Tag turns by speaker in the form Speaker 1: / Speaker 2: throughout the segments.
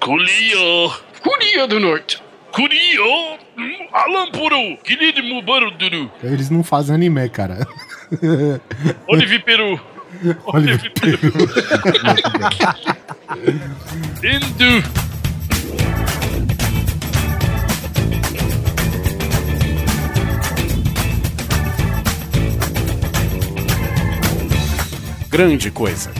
Speaker 1: Colia.
Speaker 2: Coreia do Norte.
Speaker 1: Coria. Alampuro. Querido Baruduru.
Speaker 3: Eles não fazem anime, cara.
Speaker 1: Olive Peru.
Speaker 3: Olive
Speaker 1: Peru. Hindu.
Speaker 4: Grande Coisa.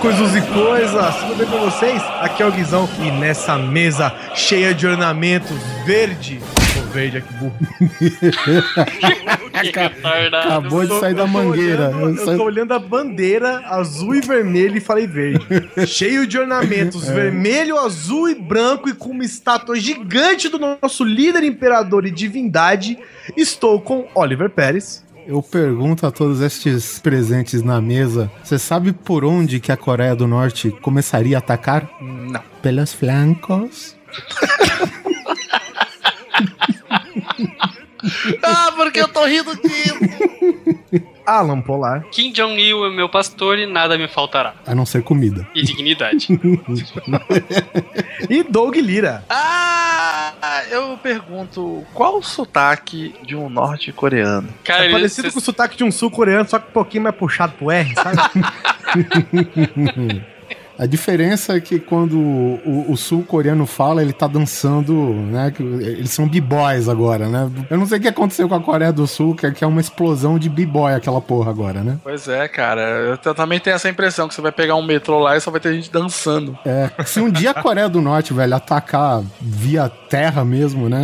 Speaker 5: Coisas e coisas! Tudo bem com vocês? Aqui é o Guizão e nessa mesa cheia de ornamentos verde. Pô, verde aqui, burro.
Speaker 3: Acabou de sair da mangueira.
Speaker 5: Eu, eu tô olhando a bandeira azul e vermelho e falei verde. Cheio de ornamentos vermelho, azul e branco e com uma estátua gigante do nosso líder, imperador e divindade. Estou com Oliver Pérez.
Speaker 3: Eu pergunto a todos estes presentes na mesa: você sabe por onde que a Coreia do Norte começaria a atacar?
Speaker 5: Não.
Speaker 3: Pelos flancos.
Speaker 2: Ah, porque eu tô rindo disso.
Speaker 5: Alan Polar.
Speaker 2: Kim Jong-il é meu pastor e nada me faltará.
Speaker 3: A não ser comida.
Speaker 2: E dignidade.
Speaker 5: E Doug Lira.
Speaker 6: Ah, eu pergunto, qual o sotaque de um norte-coreano?
Speaker 2: Cara,
Speaker 5: É
Speaker 2: ele-
Speaker 5: parecido com o sotaque de um sul-coreano, só que um pouquinho mais puxado pro R, sabe?
Speaker 3: A diferença é que quando o, o sul-coreano fala, ele tá dançando, né? Eles são b-boys agora, né? Eu não sei o que aconteceu com a Coreia do Sul, que é, que é uma explosão de b-boy aquela porra agora, né?
Speaker 6: Pois é, cara, eu também tenho essa impressão que você vai pegar um metrô lá e só vai ter gente dançando.
Speaker 3: É, se um dia a Coreia do Norte, velho, atacar via terra mesmo, né?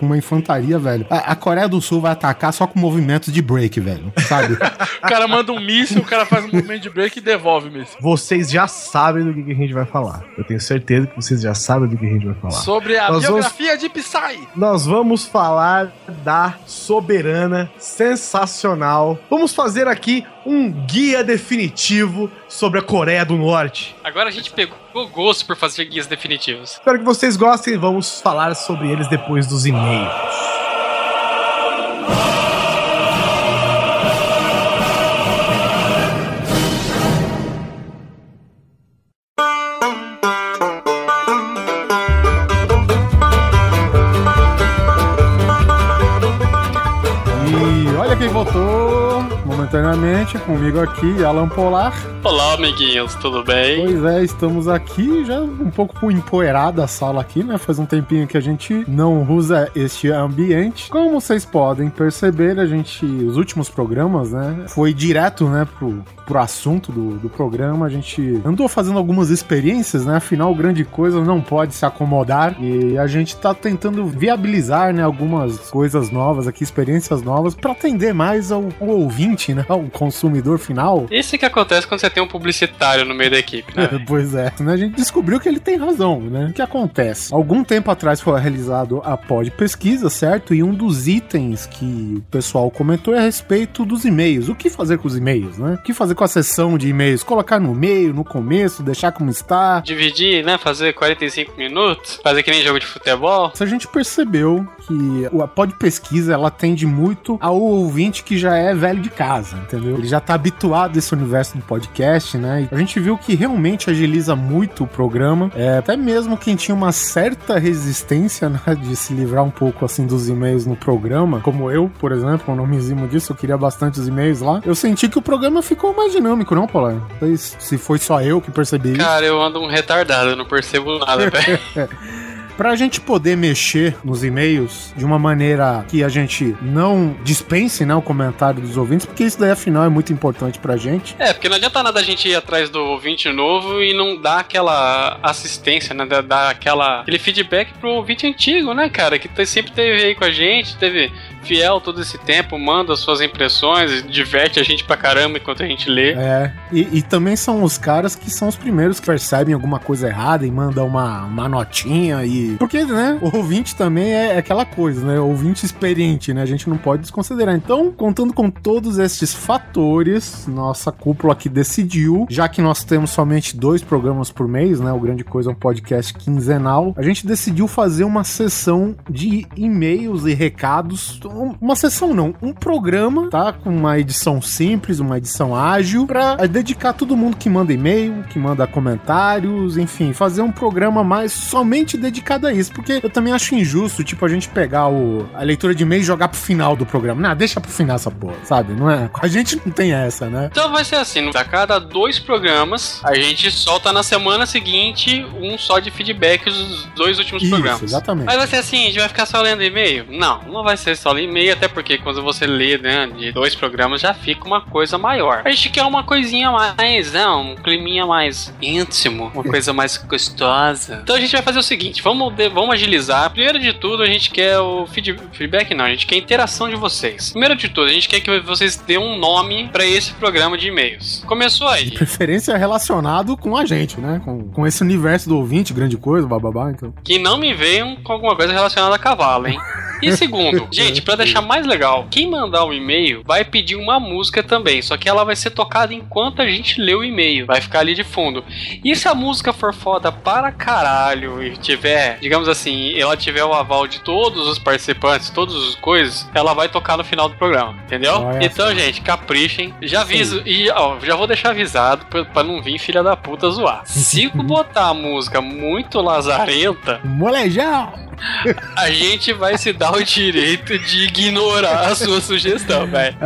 Speaker 3: Com uma infantaria, velho. A, a Coreia do Sul vai atacar só com movimentos de break, velho. Sabe?
Speaker 6: O cara manda um míssil, o cara faz um movimento de break e devolve o míssil.
Speaker 5: Vocês já sabem do que que a gente vai falar. Eu tenho certeza que vocês já sabem do que a gente vai falar.
Speaker 6: Sobre a
Speaker 5: Nós vamos-
Speaker 6: biografia de Psy.
Speaker 5: Nós vamos falar da soberana sensacional. Vamos fazer aqui um guia definitivo sobre a Coreia do Norte.
Speaker 2: Agora a gente pegou gosto por fazer guias definitivos.
Speaker 5: Espero que vocês gostem. Vamos falar sobre eles depois dos e-mails.
Speaker 3: I mean. Momentaneamente comigo aqui, Alan Polar.
Speaker 2: Olá, amiguinhos, tudo bem?
Speaker 3: Pois é, estamos aqui já um pouco empoeirada a sala aqui, né? Faz um tempinho que a gente não usa este ambiente. Como vocês podem perceber, a gente, os últimos programas, né? Foi direto, né, pro, pro assunto do, do programa. A gente andou fazendo algumas experiências, né? Afinal, grande coisa não pode se acomodar. E a gente tá tentando viabilizar, né, algumas coisas novas aqui, experiências novas, para atender mais ao, ao ouvinte, né? Ao consumidor final.
Speaker 2: Isso que acontece quando você tem um publicitário no meio da equipe, né?
Speaker 3: Pois é, né? a gente descobriu que ele tem razão, né? O que acontece? Algum tempo atrás foi realizado a pod pesquisa, certo? E um dos itens que o pessoal comentou é a respeito dos e-mails. O que fazer com os e-mails, né? O que fazer com a sessão de e-mails? Colocar no meio, no começo, deixar como está?
Speaker 2: Dividir, né? Fazer 45 minutos, fazer que nem jogo de futebol.
Speaker 3: A gente percebeu que a pod pesquisa ela tende muito ao ouvinte que já é velho de casa, entendeu? Ele já tá habituado a esse universo do podcast, né? E a gente viu que realmente agiliza muito o programa. É, até mesmo quem tinha uma certa resistência né, de se livrar um pouco assim dos e-mails no programa, como eu, por exemplo, eu não me eximo disso, eu queria bastante os e-mails lá. Eu senti que o programa ficou mais dinâmico, não, Paulo? Não sei se foi só eu que percebi isso.
Speaker 2: Cara, eu ando um retardado, eu não percebo nada, velho.
Speaker 3: Pra gente poder mexer nos e-mails de uma maneira que a gente não dispense né, o comentário dos ouvintes, porque isso daí afinal é muito importante pra gente.
Speaker 2: É, porque não adianta nada a gente ir atrás do ouvinte novo e não dar aquela assistência, né? Dar- aquela, aquele feedback pro ouvinte antigo, né, cara? Que sempre teve aí com a gente, teve fiel todo esse tempo, manda suas impressões, diverte a gente pra caramba enquanto a gente lê.
Speaker 3: É, e, e também são os caras que são os primeiros que percebem alguma coisa errada e mandam uma, uma notinha e que. Porque, né, o ouvinte também é aquela coisa, né? Ouvinte experiente, né? A gente não pode desconsiderar. Então, contando com todos estes fatores, nossa cúpula aqui decidiu, já que nós temos somente dois programas por mês, né? O Grande Coisa é um podcast quinzenal. A gente decidiu fazer uma sessão de e-mails e recados. Uma sessão não, um programa, tá? Com uma edição simples, uma edição ágil, pra dedicar todo mundo que manda e-mail, que manda comentários, enfim, fazer um programa mais somente dedicado a isso. Porque eu também acho injusto, tipo, a gente pegar o, a leitura de e-mail e jogar pro final do programa. Não, deixa pro final essa porra, sabe? Não é? A gente não tem essa, né?
Speaker 2: Então vai ser assim, a cada dois programas, a gente solta na semana seguinte um só de feedback dos dois últimos
Speaker 3: Isso,
Speaker 2: programas.
Speaker 3: exatamente.
Speaker 2: Mas vai ser assim, a gente vai ficar só lendo e-mail? Não, não vai ser só ler e-mail, até porque quando você lê, né, de dois programas já fica uma coisa maior. A gente quer uma coisinha mais, né, um climinha mais íntimo, uma coisa mais gostosa. Então a gente vai fazer o seguinte, vamos, de- vamos agilizar. Primeiro de tudo, a gente quer o feed- feedback, não, a gente quer a interação de vocês. Primeiro de tudo, a gente quer que vocês dêem um nome pra esse programa de e-mails. Começou aí.
Speaker 3: Preferência relacionado com a gente, né? Com, com esse universo do ouvinte, grande coisa, bababá, então.
Speaker 2: Que não me venham com alguma coisa relacionada a cavalo, hein? E segundo, gente, pra deixar mais legal, quem mandar o e-mail vai pedir uma música também, só que ela vai ser tocada enquanto a gente lê o e-mail, vai ficar ali de fundo. E se a música for foda para caralho e tiver, digamos assim, ela tiver o aval de todos os participantes, todas as coisas, ela vai tocar no final do programa, entendeu?
Speaker 3: Olha
Speaker 2: então,
Speaker 3: só.
Speaker 2: gente, caprichem. Já aviso, e ó, já vou deixar avisado pra, pra não vir filha da puta zoar. Se botar a música muito lazarenta,
Speaker 3: Molejão!
Speaker 2: a gente vai se dar o direito de ignorar a sua sugestão, velho.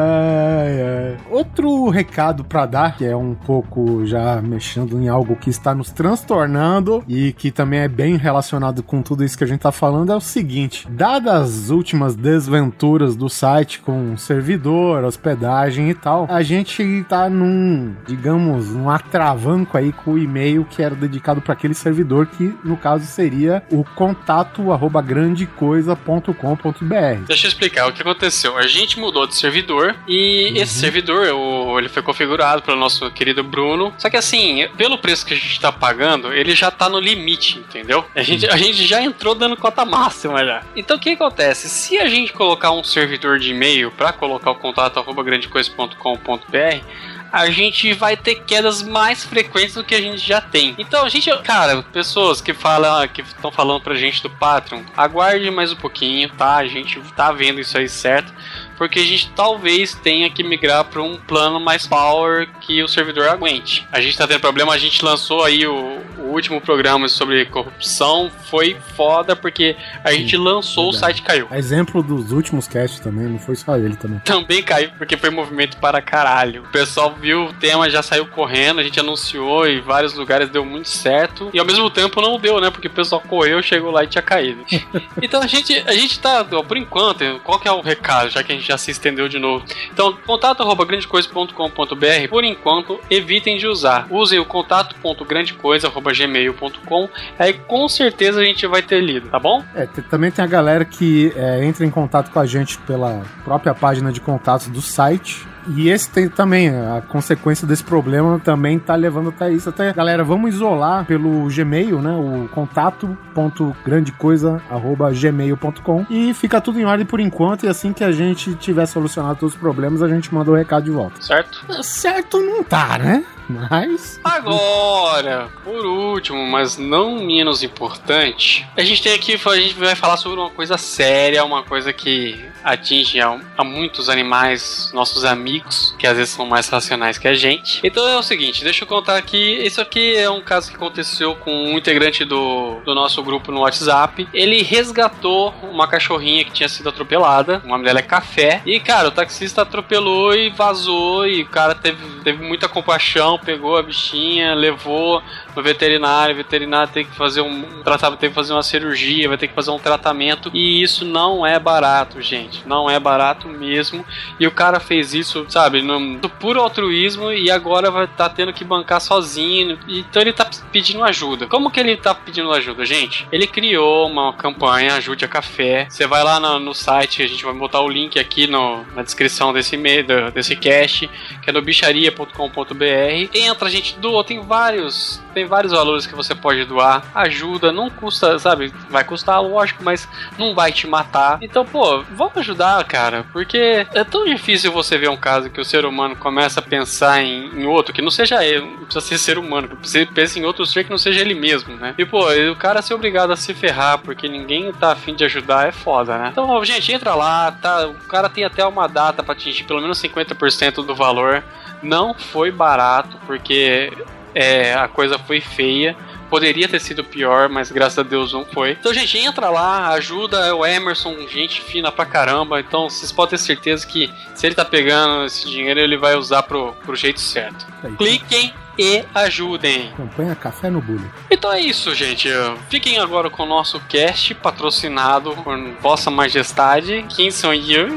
Speaker 3: Outro recado pra dar, que é um pouco já mexendo em algo que está nos transtornando e que também é bem relacionado com tudo isso que a gente tá falando, é o seguinte: dadas as últimas desventuras do site com servidor, hospedagem e tal, a gente tá num, digamos, um atravanco aí com o e-mail que era dedicado para aquele servidor, que no caso seria o contato arroba grandecoisa.com.br.
Speaker 2: Deixa eu explicar o que aconteceu. A gente mudou de servidor e esse servidor, o- ele foi configurado pelo nosso querido Bruno. Só que assim, pelo preço que a gente tá pagando, ele já tá no limite, entendeu? A gente, a gente já entrou dando cota máxima já. Então o que acontece? Se a gente colocar um servidor de e-mail para colocar o contato arroba grandecoisa.com.br, a gente vai ter quedas mais frequentes do que a gente já tem. Então a gente, cara, pessoas que falam, que estão falando pra gente do Patreon, aguarde mais um pouquinho, tá? A gente tá vendo isso aí certo. Porque a gente talvez tenha que migrar para um plano mais power que o servidor aguente. A gente tá tendo problema, a gente lançou aí o, o último programa sobre corrupção, foi foda porque a gente lançou, o
Speaker 3: verdade.
Speaker 2: site caiu.
Speaker 3: Exemplo dos últimos casts também, não foi só ele também.
Speaker 2: Também caiu porque foi movimento para caralho. O pessoal viu o tema, já saiu correndo, a gente anunciou em vários lugares, deu muito certo. E ao mesmo tempo não deu, né? Porque o pessoal correu, chegou lá e tinha caído. então a gente, a gente tá, ó, por enquanto, qual que é o recado, já que a gente já se estendeu de novo? Então, contato arroba grandecoisa.com.br, por enquanto, evitem de usar. Usem o contato.grandecoisa.gmail.com, aí com certeza a gente vai ter lido, tá bom?
Speaker 3: É, também tem a galera que é, entra em contato com a gente pela própria página de contatos do site. E esse tem também, a consequência desse problema também tá levando até isso. Até, galera, vamos isolar pelo Gmail, né? O contato.grandecoisa.gmail.com e fica tudo em ordem por enquanto. E assim que a gente tiver solucionado todos os problemas, a gente manda o recado de volta.
Speaker 2: Certo?
Speaker 3: Certo não tá, né? Mas.
Speaker 2: Agora, por último, mas não menos importante, a gente tem aqui, a gente vai falar sobre uma coisa séria, uma coisa que atinge a, a muitos animais, nossos amigos, que às vezes são mais racionais que a gente. Então é o seguinte, deixa eu contar aqui, isso aqui é um caso que aconteceu com um integrante do, do nosso grupo no WhatsApp. Ele resgatou uma cachorrinha que tinha sido atropelada, o nome dela é Café, e cara, o taxista atropelou e vazou, e o cara teve, teve muita compaixão, pegou a bichinha, levou no veterinário, o veterinário tem que fazer um tratava, tem que fazer uma cirurgia, vai ter que fazer um tratamento, e isso não é barato, gente, não é barato mesmo. E o cara fez isso, sabe, no, no puro altruísmo e agora vai estar tendo que bancar sozinho. Então ele tá pedindo ajuda. Como que ele tá pedindo ajuda, gente? Ele criou uma campanha Ajude a Café. Você vai lá no, no site, a gente vai botar o link aqui no, na descrição desse e-mail, do- desse cast, que é no bicharia.com.br entra, gente doa, tem vários, tem vários valores que você pode doar, ajuda, não custa, sabe, vai custar, lógico, mas não vai te matar. Então, pô, vamos ajudar, cara, porque é tão difícil você ver um caso que o ser humano começa a pensar em, em outro, que não seja ele, não precisa ser ser humano, que pensa em outro ser que não seja ele mesmo, né? E, pô, o cara ser obrigado a se ferrar porque ninguém tá afim de ajudar é foda, né? Então, gente, entra lá, tá? O cara tem até uma data pra atingir pelo menos 50% do valor. Não foi barato, porque é, a coisa foi feia. Poderia ter sido pior, mas graças a Deus não foi. Então, gente, entra lá, ajuda é o Emerson, gente fina pra caramba. Então, vocês podem ter certeza que se ele tá pegando esse dinheiro, ele vai usar pro, pro jeito certo.
Speaker 3: Aí,
Speaker 2: Cliquem e ajudem.
Speaker 3: Campanha Café no Bullying.
Speaker 2: Então é isso, gente. Fiquem agora com o nosso cast patrocinado por Vossa Majestade. Quem são eu?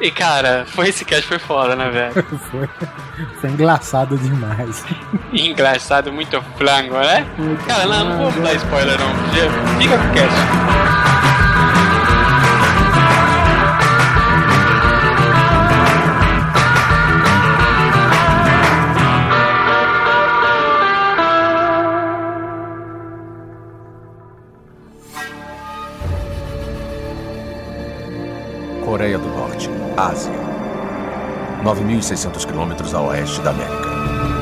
Speaker 2: E cara, foi esse cast foi foda, né, velho?
Speaker 3: Foi, foi engraçado demais.
Speaker 2: Engraçado, muito flango, né? Cara, não, não vou dar spoiler não. Fica com o cast.
Speaker 7: Coreia do Norte, Ásia. 9.600 quilômetros a oeste da América.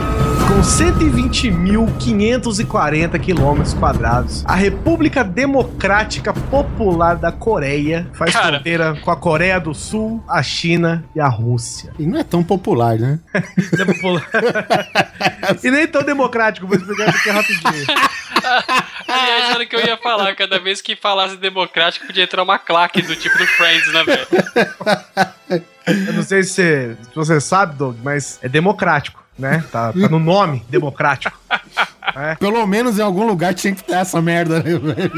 Speaker 5: Com 120.540 quilômetros quadrados, a República Democrática Popular da Coreia faz
Speaker 2: Cara.
Speaker 5: fronteira com a Coreia do Sul, a China e a Rússia.
Speaker 3: E não é tão popular, né?
Speaker 5: É popular. e nem tão democrático, vou explicar isso aqui rapidinho.
Speaker 2: Aliás, era o que eu ia falar. Cada vez que falasse democrático, podia entrar uma claque do tipo do Friends, né, velho?
Speaker 5: Eu não sei se você, se você sabe, Doug, mas é democrático, né? Tá, tá no nome democrático.
Speaker 3: Pelo menos em algum lugar tinha que ter essa merda, né, velho?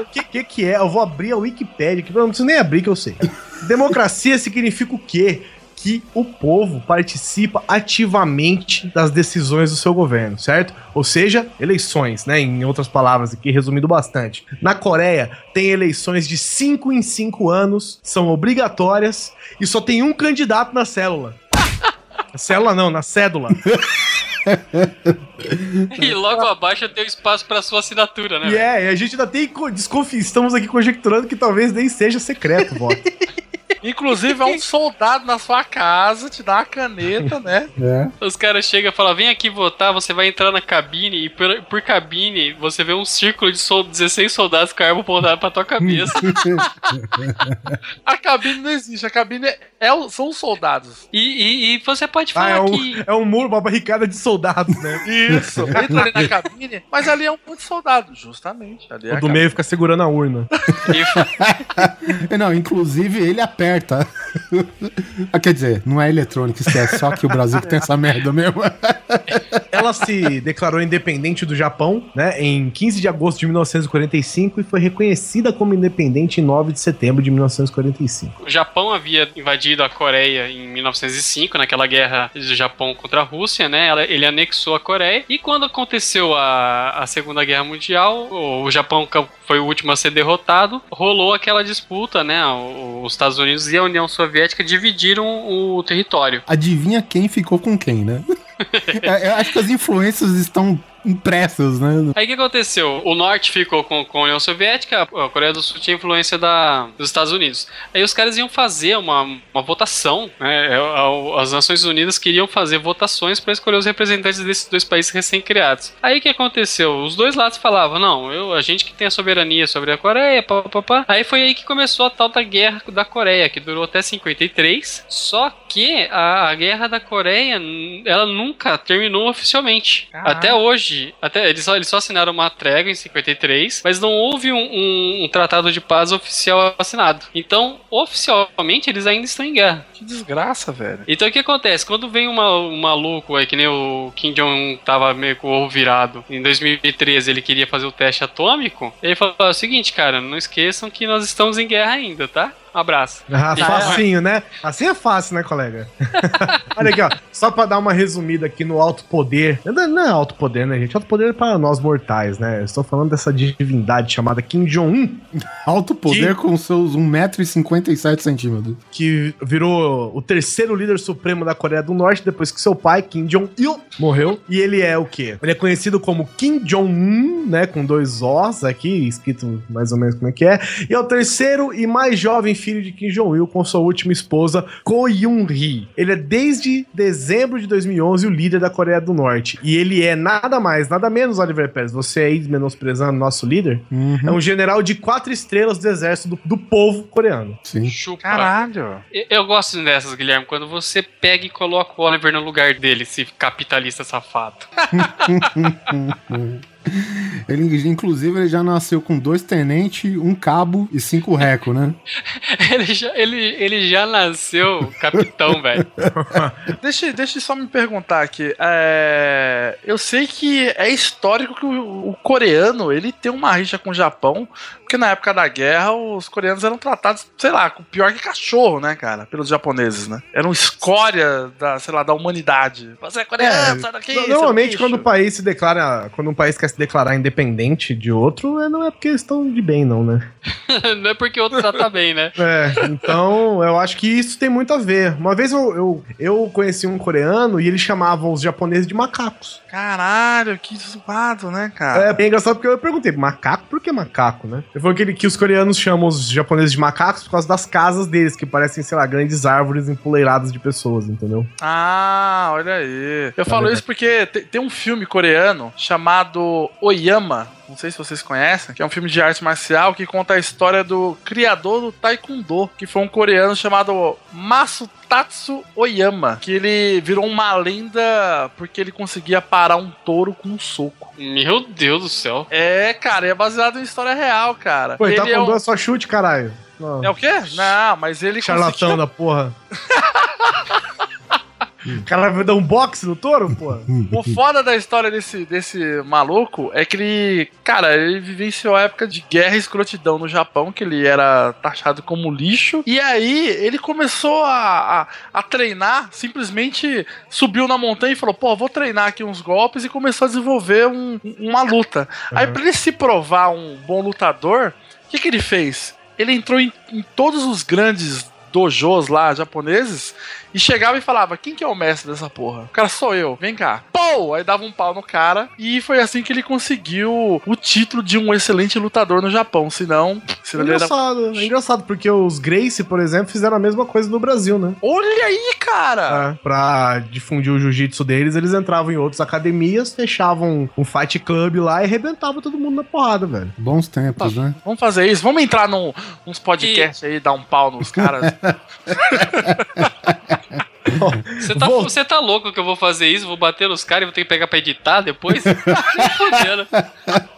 Speaker 5: O que, que que é? Eu vou abrir a Wikipédia, que eu não preciso nem abrir que eu sei. Democracia significa o quê? Que o povo participa ativamente das decisões do seu governo, certo? Ou seja, eleições, né? Em outras palavras aqui, resumindo bastante. Na Coreia, tem eleições de 5 em 5 anos, são obrigatórias e só tem um candidato na célula. Célula não, na cédula.
Speaker 2: E logo abaixo tem o espaço pra sua assinatura, né?
Speaker 5: E
Speaker 2: velho?
Speaker 5: é, e a gente ainda tem co- desconfi... Estamos aqui conjecturando que talvez nem seja secreto o voto.
Speaker 6: Inclusive, é um soldado na sua casa, te dá uma caneta, né?
Speaker 3: É.
Speaker 2: Os caras chegam e falam: vem aqui votar, você vai entrar na cabine e por, por cabine você vê um círculo de sol- 16 soldados com a arma apontada pra tua cabeça.
Speaker 6: A cabine não existe, a cabine é, é são os soldados.
Speaker 2: e, e- e você pode
Speaker 5: Ah,
Speaker 2: falar
Speaker 5: é um,
Speaker 2: que.
Speaker 5: é um muro, uma barricada de soldados, né?
Speaker 6: Isso, entra ali na cabine, mas ali é um monte de soldado, justamente. Ali é
Speaker 5: O do meio fica segurando a urna.
Speaker 3: Não, inclusive ele aperta. ah, quer dizer, não é eletrônico, esquece. Só que o Brasil que tem essa merda mesmo.
Speaker 5: Ela se declarou independente do Japão, né, em 15 de agosto de 1945 e foi reconhecida como independente em 9 de setembro de 1945.
Speaker 2: O Japão havia invadido a Coreia em 1905, naquela guerra do Japão contra a Rússia, né? Ela- Ele anexou a Coreia. E quando aconteceu a, a Segunda Guerra Mundial, o, o Japão foi o último a ser derrotado, rolou aquela disputa, né? Os Estados Unidos e a União Soviética dividiram o território.
Speaker 3: Adivinha quem ficou com quem, né? É, Eu acho que as influências estão impressas, né?
Speaker 2: Aí o que aconteceu? O norte ficou com, com a União Soviética, a Coreia do Sul tinha influência da, dos Estados Unidos. Aí os caras iam fazer uma, uma votação, né? É, As Nações Unidas queriam fazer votações para escolher os representantes desses dois países recém-criados. Aí o que aconteceu? Os dois lados falavam: não, eu, a gente que tem a soberania sobre a Coreia, pá, pá, pá. Aí foi aí que começou a tal da Guerra da Coreia, que durou até 53. Só que a, a Guerra da Coreia, ela nunca terminou oficialmente.
Speaker 6: Caraca.
Speaker 2: Até hoje. Até, eles, só, eles só assinaram uma trégua em 53, mas não houve um, um- um tratado de paz oficial assinado. Então, oficialmente, eles ainda estão em guerra.
Speaker 6: Que desgraça, velho.
Speaker 2: Então o que acontece? Quando vem uma, um maluco aí, que nem o Kim Jong-un tava meio com o ovo virado, em 2013 ele queria fazer o teste atômico, ele falou o seguinte, cara, não esqueçam que nós estamos em guerra ainda, tá? Um abraço.
Speaker 5: Ah, facinho, né? Assim é fácil, né, colega? Olha aqui, ó. Só pra dar uma resumida aqui no alto poder. Não não é alto poder, né, gente? Alto poder é para nós mortais, né? Eu estou falando dessa divindade chamada Kim Jong-un,
Speaker 3: Alto poder com seus 1,57m.
Speaker 5: que virou o terceiro líder supremo da Coreia do Norte depois que seu pai, Kim Jong-il, morreu. E ele é o quê? Ele é conhecido como Kim Jong-un, né? Com dois Os aqui, escrito mais ou menos como é que é. E é o terceiro e mais jovem filho de Kim Jong-il com sua última esposa, Ko Yoon-hee. Ele é desde dezembro de 2011 o líder da Coreia do Norte. E ele é nada mais, nada menos, Oliver Pérez. Você aí menosprezando nosso líder? É um general de quatro estrelas do exército do, do povo coreano.
Speaker 3: Sim.
Speaker 2: Chupa.
Speaker 6: Caralho.
Speaker 2: Eu- Eu gosto dessas, Guilherme, quando você pega e coloca o Oliver no lugar dele, esse capitalista safado.
Speaker 3: Ele, inclusive, ele já nasceu com dois tenentes, um cabo e cinco reco, né?
Speaker 2: Ele já, ele, ele já nasceu capitão, velho.
Speaker 6: Deixa, deixa eu só me perguntar aqui. É, eu sei que é histórico que o, o coreano ele tem uma rixa com o Japão, porque na época da guerra os coreanos eram tratados, sei lá, com pior que cachorro, né, cara? Pelos japoneses, né? Eram escória da, sei lá, da humanidade. Você é coreano, sai daqui.
Speaker 5: Normalmente, quando o país se declara. Quando um país quer se declarar independente de outro, é- não é porque eles estão de bem, não, né?
Speaker 2: Não é porque o outro trata bem, né?
Speaker 5: É, então eu acho que isso tem muito a ver. Uma vez eu, eu, eu conheci um coreano e eles chamavam os japoneses de macacos.
Speaker 6: Caralho, que zoado, né, cara?
Speaker 5: É bem engraçado porque eu perguntei, macaco? Por que macaco, né? Ele falou que, ele- que os coreanos chamam os japoneses de macacos por causa das casas deles, que parecem, sei lá, grandes árvores empoleiradas de pessoas, entendeu?
Speaker 6: Ah, olha aí. Eu falo
Speaker 5: legal.
Speaker 6: isso porque te- tem um filme coreano chamado Oyama. Não sei se vocês conhecem, que é um filme de arte marcial que conta a história do criador do Taekwondo, que foi um coreano chamado Masutatsu Oyama, que ele virou uma lenda porque ele conseguia parar um touro com um soco.
Speaker 2: Meu Deus do céu.
Speaker 6: É, cara, é baseado em história real, cara.
Speaker 5: Pô, ele tá
Speaker 6: ele é, um-
Speaker 5: duas só chute, caralho. Não.
Speaker 6: é o quê? Não, mas ele
Speaker 5: Charlatão da porra. O cara vai dar um boxe no touro, porra?
Speaker 6: O foda da história desse, desse maluco é que ele, cara, ele vivenciou a época de guerra e escrotidão no Japão, que ele era taxado como lixo. E aí ele começou a, a, a treinar, simplesmente subiu na montanha e falou: pô, vou treinar aqui uns golpes e começou a desenvolver um- uma luta. Aí, pra ele se provar um bom lutador, o que, que ele fez? Ele entrou em, em todos os grandes dojos lá japoneses e chegava e falava: Quem que é o mestre dessa porra? O cara sou eu, vem cá. Pô! Aí dava um pau no cara e foi assim que ele conseguiu o título de um excelente lutador no Japão. Senão,
Speaker 5: É
Speaker 6: senão era...
Speaker 5: engraçado, é engraçado, porque os Gracie, por exemplo, fizeram a mesma coisa no Brasil, né?
Speaker 6: Olha aí, cara!
Speaker 5: É, pra difundir o jiu-jitsu deles, eles entravam em outras academias, fechavam um fight club lá e arrebentavam todo mundo na porrada, velho.
Speaker 3: Bons tempos, né?
Speaker 6: Vamos fazer isso. Vamos entrar num, uns podcasts aí, dar um pau nos caras.
Speaker 2: Você tá,
Speaker 5: Vou-
Speaker 2: você tá louco que eu vou fazer isso? Vou bater nos caras e vou ter que pegar pra editar depois?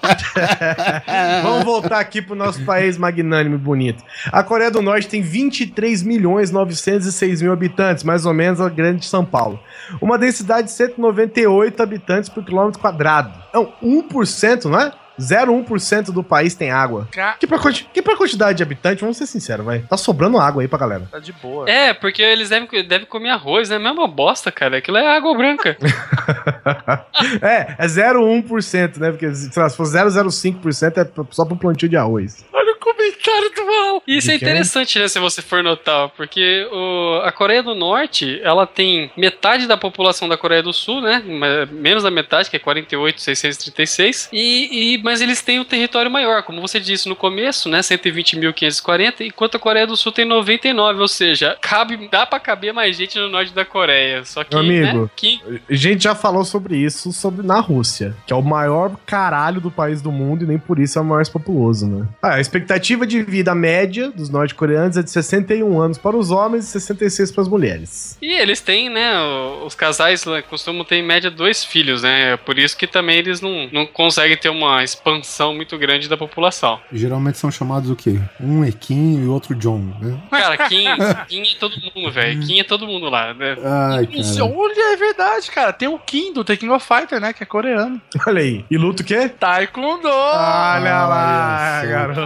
Speaker 5: Vamos voltar aqui pro nosso país magnânimo e bonito. A Coreia do Norte tem 23 milhões 906 mil habitantes, mais ou menos a grande São Paulo. Uma densidade de 198 habitantes por quilômetro quadrado. Não, 1%, não é? 0,1% do país tem água.
Speaker 6: Ca-
Speaker 5: Que pra, quanti- que pra quantidade de habitantes, vamos ser sinceros, vai. Tá sobrando água aí pra galera.
Speaker 6: tá de boa.
Speaker 2: É, porque eles devem, devem comer arroz, né? Mesma bosta, cara. Aquilo é água branca.
Speaker 5: é, é 0,1%, né? Porque sei lá, se for 0,05% é só pro plantio de arroz.
Speaker 6: Olha o comentário do mal.
Speaker 2: Isso é
Speaker 5: De
Speaker 2: interessante, né? Se você for notar, porque o- a Coreia do Norte, ela tem metade da população da Coreia do Sul, né? Menos da metade, que é 48,636. E, e, mas eles têm um território maior, como você disse no começo, né? 120.540, enquanto a Coreia do Sul tem 99, ou seja, cabe, dá pra caber mais gente no norte da Coreia. Só que,
Speaker 5: Meu amigo.
Speaker 2: né? Que,
Speaker 5: A gente já falou sobre isso sobre, na Rússia, que é o maior caralho do país do mundo e nem por isso é o mais populoso, né? Ah, a expectativa de vida média dos norte-coreanos é de 61 anos para os homens e 66 para as mulheres.
Speaker 2: E eles têm, né? o- Os casais né, costumam ter em média dois filhos, né? É Por isso que também eles não, não conseguem ter uma expansão muito grande da população.
Speaker 3: Geralmente são chamados o quê? Um Equim e outro John, né?
Speaker 2: Cara, Kim, Kim é todo mundo, velho. Kim é todo mundo lá. Né?
Speaker 3: Ai, cara.
Speaker 6: olha, é verdade, cara. Tem o Kim do The King of Fighter, né? Que é coreano.
Speaker 5: Olha aí. E luta o quê?
Speaker 6: Taekwondo!
Speaker 5: Olha lá, garoto.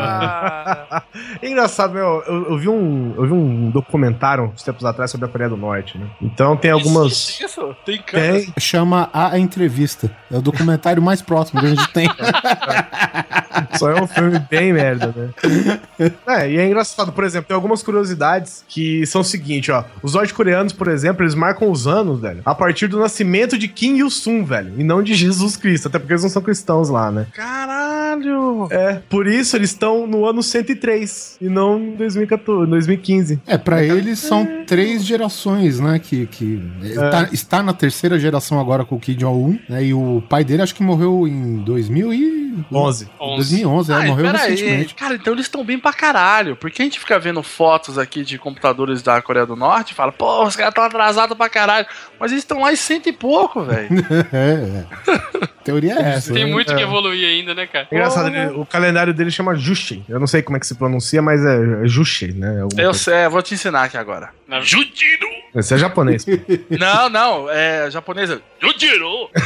Speaker 5: É engraçado, meu, eu, eu vi um, eu vi um documentário uns tempos atrás sobre a Coreia do Norte, né? Então tem algumas.
Speaker 6: Isso, tem câmera.
Speaker 5: Tem,
Speaker 3: Chama A Entrevista. É o documentário mais próximo que a gente tem.
Speaker 5: Só é um filme bem merda, né? É, e é engraçado, por exemplo, tem algumas curiosidades que são o seguinte, ó. Os norte-coreanos, por exemplo, eles marcam os anos, velho, a partir do nascimento de Kim Il-sung, velho, e não de Jesus Cristo, até porque eles não são cristãos lá, né?
Speaker 6: Caralho!
Speaker 5: É, por isso eles estão no ano 103 e não em 2014, 2015.
Speaker 3: É, pra eles são três gerações, né? Que, que tá- está na terceira geração agora com o Kim Jong-un, né? E o pai dele acho que morreu em 2000 e...
Speaker 5: 11.
Speaker 3: 2011, é,
Speaker 6: Ai,
Speaker 3: morreu
Speaker 6: pera aí.
Speaker 3: recentemente.
Speaker 6: Cara, então eles estão bem pra caralho. Porque a gente fica vendo fotos aqui de computadores da Coreia do Norte e fala, pô, os caras estão atrasados pra caralho. Mas eles estão lá em cento e pouco, velho.
Speaker 3: É, é. Teoria é essa.
Speaker 2: Tem
Speaker 3: né?
Speaker 2: muito
Speaker 5: É.
Speaker 2: que evoluir ainda, né, cara?
Speaker 5: Engraçado, ele- o calendário dele chama Juche. Eu não sei como é que se pronuncia, mas é, é Juche, né? Alguma
Speaker 6: Eu sei, eu vou te ensinar aqui agora.
Speaker 1: Jujiro!
Speaker 5: Esse é japonês.
Speaker 6: Não, não, é japonesa.
Speaker 1: Jujiro!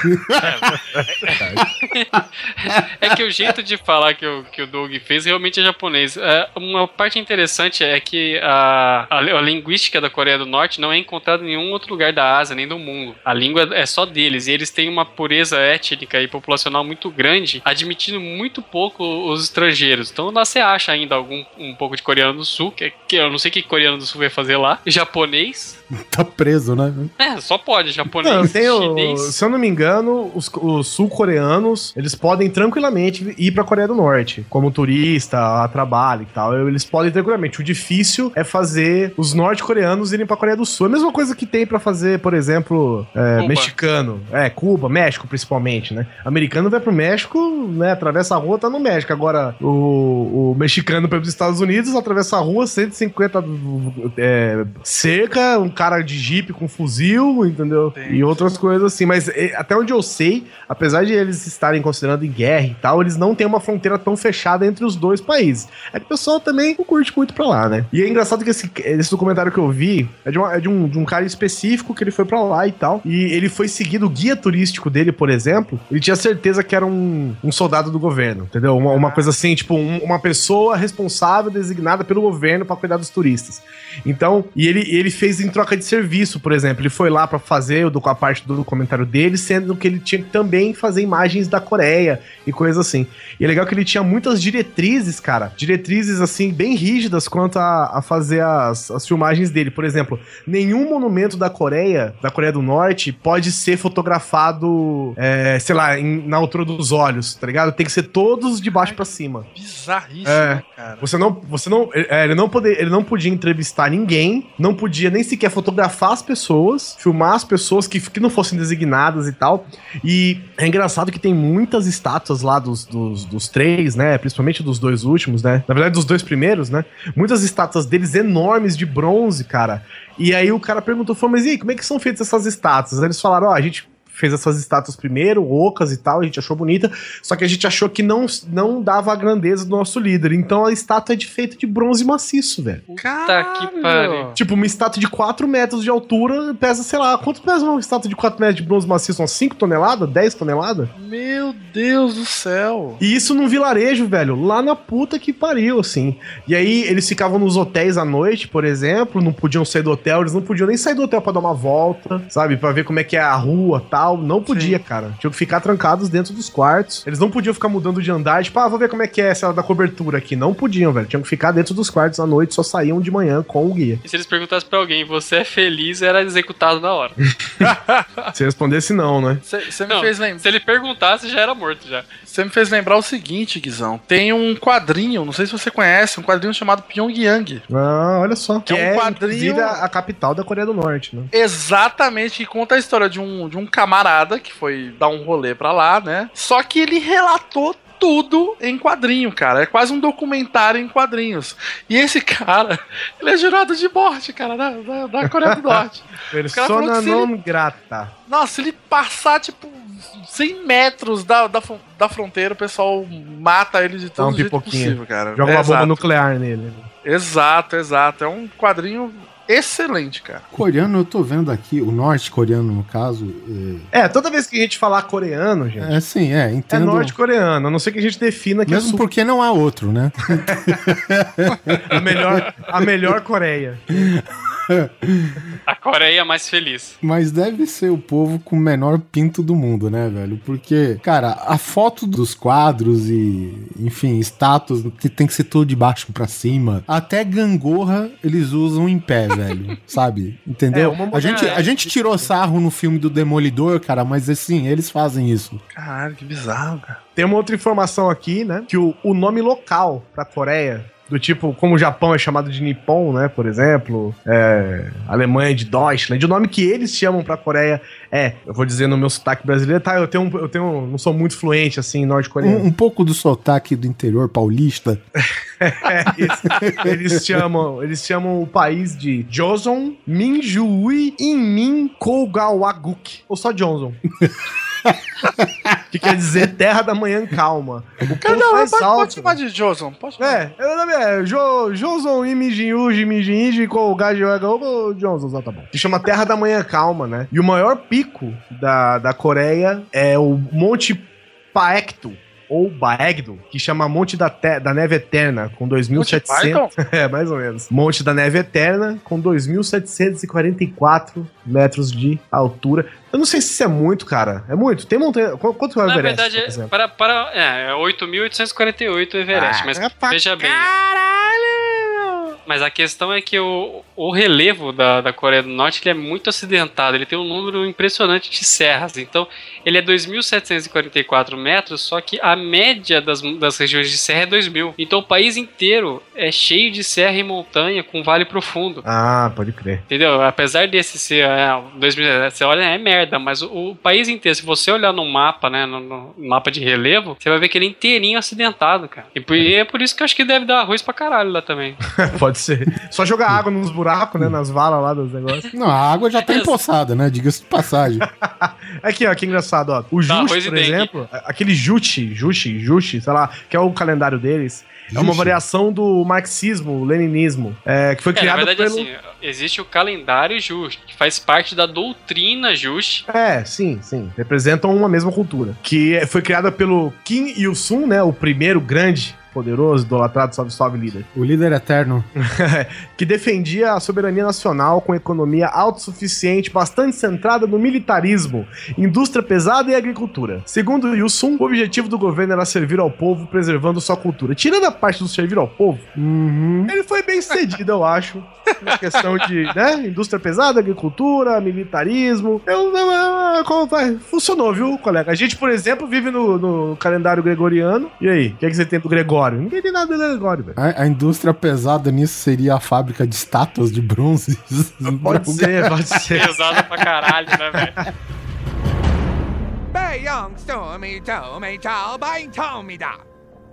Speaker 2: É que o jeito de falar que o, que o Doug fez realmente é japonês. É, uma parte interessante é que a, a, a linguística da Coreia do Norte não é encontrada em nenhum outro lugar da Ásia, nem do mundo. A língua é só deles, e eles têm uma pureza étnica e populacional muito grande, admitindo muito pouco os estrangeiros. Então lá você acha ainda algum um pouco de coreano do sul, que, que eu não sei o que coreano do sul vai fazer lá. Japonês.
Speaker 3: Tá preso, né?
Speaker 2: É, só pode. Japonês,
Speaker 5: Não, tem o-
Speaker 2: chinês.
Speaker 5: se eu não me engano, os, os sul-coreanos, eles podem tranquilamente ir pra Coreia do Norte, como turista, a trabalho e tal. Eles podem tranquilamente. O difícil é fazer os norte-coreanos irem pra Coreia do Sul. É a mesma coisa que tem pra fazer, por exemplo, é,
Speaker 2: Cuba.
Speaker 5: mexicano. É, Cuba, México principalmente, né? Americano vai pro México, né? Atravessa a rua, tá no México. Agora, o, o mexicano vai pros Estados Unidos, atravessa a rua, 150 é, cerca, um cara de jipe com fuzil, entendeu? E outras coisas assim. Mas é, até onde eu sei, apesar de eles estarem considerando em guerra e tal, eles não têm uma fronteira tão fechada entre os dois países. É que o pessoal também curte muito pra lá, né? E é engraçado que esse, esse documentário que eu vi é, de, uma- é de um, de um cara específico que ele foi pra lá e tal. E ele foi seguido, o guia turístico dele, por exemplo, ele tinha certeza que era um, um soldado do governo, entendeu? Uma, uma coisa assim, tipo, um- uma pessoa responsável designada pelo governo pra cuidar dos turistas. Então, e ele, ele fez em troca de serviço, por exemplo. Ele foi lá pra fazer o a parte do documentário dele, sendo que ele tinha que também fazer imagens da Coreia e coisas assim. E é legal que ele tinha muitas diretrizes, cara. Diretrizes, assim, bem rígidas quanto a, a fazer as, as filmagens dele. Por exemplo, nenhum monumento da Coreia, da Coreia do Norte, pode ser fotografado, é, sei lá, em- na altura dos olhos, tá ligado? Tem que ser todos de baixo pra cima.
Speaker 6: Bizarríssimo,
Speaker 5: É.
Speaker 6: cara?
Speaker 5: Você não, você não, é, ele não poder, ele não podia entrevistar ninguém, não podia nem sequer fotografar as pessoas, filmar as pessoas que, que não fossem designadas e tal. E é engraçado que tem muitas estátuas lá dos, dos, dos três, né? Principalmente dos dois últimos, né? Na verdade, dos dois primeiros, né? Muitas estátuas deles enormes de bronze, cara. E aí o cara perguntou, falou, mas e aí, como é que são feitas essas estátuas? Aí eles falaram, ó, a gente fez essas estátuas primeiro, ocas e tal, a gente achou bonita, só que a gente achou que não, não dava a grandeza do nosso líder. Então a estátua é de, feita de bronze maciço, velho.
Speaker 2: Puta que pariu.
Speaker 5: Tipo, uma estátua de 4 metros de altura pesa, sei lá, quanto pesa uma estátua de 4 metros de bronze maciço? Umas 5 toneladas? 10 toneladas?
Speaker 6: Meu Deus do céu.
Speaker 5: E isso num vilarejo, velho, lá na puta que pariu, assim. E aí eles ficavam nos hotéis à noite, por exemplo, não podiam sair do hotel, eles não podiam nem sair do hotel pra dar uma volta, sabe? Pra ver como é que é a rua tal. Não podia, cara. Tinham que ficar trancados dentro dos quartos. Eles não podiam ficar mudando de andar, tipo, ah, vou ver como é que é essa da cobertura aqui. Não podiam, velho. Tinham que ficar dentro dos quartos à noite, só saíam de manhã com o guia.
Speaker 2: E se eles perguntassem pra alguém, você é feliz, era executado na hora.
Speaker 5: Se respondesse não, né?
Speaker 6: Você me,
Speaker 2: Não,
Speaker 6: fez lem-
Speaker 2: se ele perguntasse, já era morto já.
Speaker 6: cê me fez lembrar o seguinte, Guizão. Tem um quadrinho, não sei se você conhece, um quadrinho chamado Pyongyang.
Speaker 5: Ah, olha só. Que
Speaker 6: É um
Speaker 5: é,
Speaker 6: quadrinho-
Speaker 5: inclusive, a, a capital da Coreia do Norte, né?
Speaker 6: Exatamente, que conta a história de um, de um camarada que foi dar um rolê pra lá, né? Só que ele relatou tudo em quadrinho, cara. É quase um documentário em quadrinhos. E esse cara, ele é jurado de morte, cara, da, da, da Coreia do Norte.
Speaker 5: Persona non grata.
Speaker 6: Nossa, se ele passar, tipo, 100 metros da, da, da fronteira, o pessoal mata ele de todo
Speaker 5: um
Speaker 6: jeito possível, cara.
Speaker 5: Joga uma bomba
Speaker 6: Exato.
Speaker 5: nuclear nele.
Speaker 6: Exato, exato. É um quadrinho excelente, cara.
Speaker 3: Coreano, eu tô vendo aqui, o norte-coreano, no caso.
Speaker 5: É, toda vez que a gente falar coreano, gente,
Speaker 3: É, é sim, é,
Speaker 5: é,
Speaker 3: entendo.
Speaker 5: norte-coreano. A não ser que a gente defina que é
Speaker 3: Mesmo
Speaker 5: sul-
Speaker 3: porque não há outro, né?
Speaker 5: a, melhor, a melhor Coreia.
Speaker 2: A Coreia mais feliz.
Speaker 3: Mas deve ser o povo com o menor pinto do mundo, né, velho? Porque, cara, a foto dos quadros e, enfim, estátuas que tem que ser tudo de baixo pra cima. Até gangorra eles usam em pé, velho. Sabe? Entendeu?
Speaker 5: É,
Speaker 3: a, gente, a gente tirou sarro no filme do Demolidor, cara, mas assim, eles fazem isso.
Speaker 6: Caralho, que bizarro, cara.
Speaker 5: Tem uma outra informação aqui, né? Que o, o nome local pra Coreia, do tipo, como o Japão é chamado de Nippon, né? Por exemplo, é, Alemanha de Deutschland, o nome que eles chamam pra Coreia é, eu vou dizer no meu sotaque brasileiro, tá? Eu tenho, um- eu tenho, não sou muito fluente assim em norte-coreano.
Speaker 3: Um, um pouco do sotaque do interior paulista.
Speaker 5: É, isso. eles chamam, eles chamam o país de Joseon Minjui Inmin Kogawaguk, ou só Johnson. que quer dizer terra da manhã calma. O
Speaker 6: Cara, não,
Speaker 5: mais
Speaker 6: pode,
Speaker 5: alto.
Speaker 6: pode chamar de Joson. Pode chamar.
Speaker 5: É, o nome é jo, Joson Imijinyu Mijinji Kogawaguk Johnson, só tá bom. Que chama Terra da Manhã Calma, né? E o maior pico da, da Coreia é o Monte Paektu. Ou Baegdo, que chama Monte da, Te- da Neve Eterna, com 2.700.
Speaker 6: Python?
Speaker 5: É, mais ou menos. Monte da Neve Eterna, com 2.744 metros de altura. Eu não sei se isso é muito, cara. É muito. Tem montanha. qu- Quanto é o
Speaker 2: Na
Speaker 5: Everest,
Speaker 2: verdade,
Speaker 5: por
Speaker 2: é,
Speaker 5: exemplo?
Speaker 2: para, para, é, é 8.848 o Everest,
Speaker 5: Ah,
Speaker 2: mas veja bem. Mas a questão é que o, o relevo da, da Coreia do Norte ele é muito acidentado, ele tem um número impressionante de serras. Então, ele é 2.744 metros, só que a média das, das regiões de serra é 2.000. Então, o país inteiro é cheio de serra e montanha com vale profundo.
Speaker 5: Ah, pode crer.
Speaker 2: Entendeu? Apesar desse ser é, 2000, você olha, é merda, mas o, o país inteiro, se você olhar no mapa, né, no, no mapa de relevo, você vai ver que ele é inteirinho acidentado, cara. E, por- e é por isso que eu acho que deve dar arroz pra caralho lá também.
Speaker 5: pode ser. Só jogar água nos buracos, né? Nas valas lá dos negócios.
Speaker 3: Não, a água já tá empoçada, né? Diga-se de passagem.
Speaker 5: Aqui, ó, que engraçado, ó. O
Speaker 2: Tá,
Speaker 5: Juche, por
Speaker 2: dengue.
Speaker 5: exemplo, aquele Juche, Juche, Juche, sei lá, que é o calendário deles. É uma
Speaker 3: Juche?
Speaker 5: variação do marxismo, o leninismo, é, que foi
Speaker 2: É, na
Speaker 5: criado
Speaker 2: verdade,
Speaker 5: pelo...
Speaker 2: assim, existe o calendário Just, que faz parte da doutrina Just.
Speaker 5: É, sim, sim. Representam uma mesma cultura. Que é- foi criada pelo Kim Il-sung, né? O primeiro grande, poderoso, idolatrado, salve, salve líder.
Speaker 3: O líder eterno.
Speaker 5: que defendia a soberania nacional com economia autossuficiente, bastante centrada no militarismo, indústria pesada e agricultura. Segundo Yusung, o objetivo do governo era servir ao povo, preservando sua cultura. Tirando a parte do servir ao povo,
Speaker 3: Uhum.
Speaker 5: ele foi bem sucedido, eu acho. Na questão de, né, indústria pesada, agricultura, militarismo. Eu, eu- eu- como vai? Funcionou, viu, colega? A gente, por exemplo, vive no, no calendário gregoriano. E aí, o que, é que você tem do Gregório? Gregório. Ninguém tem nada do Gregório, velho.
Speaker 3: A, a, indústria pesada nisso seria a fábrica de estátuas de bronze.
Speaker 5: Pode ser, pode ser.
Speaker 2: Pesada pra caralho, né, velho?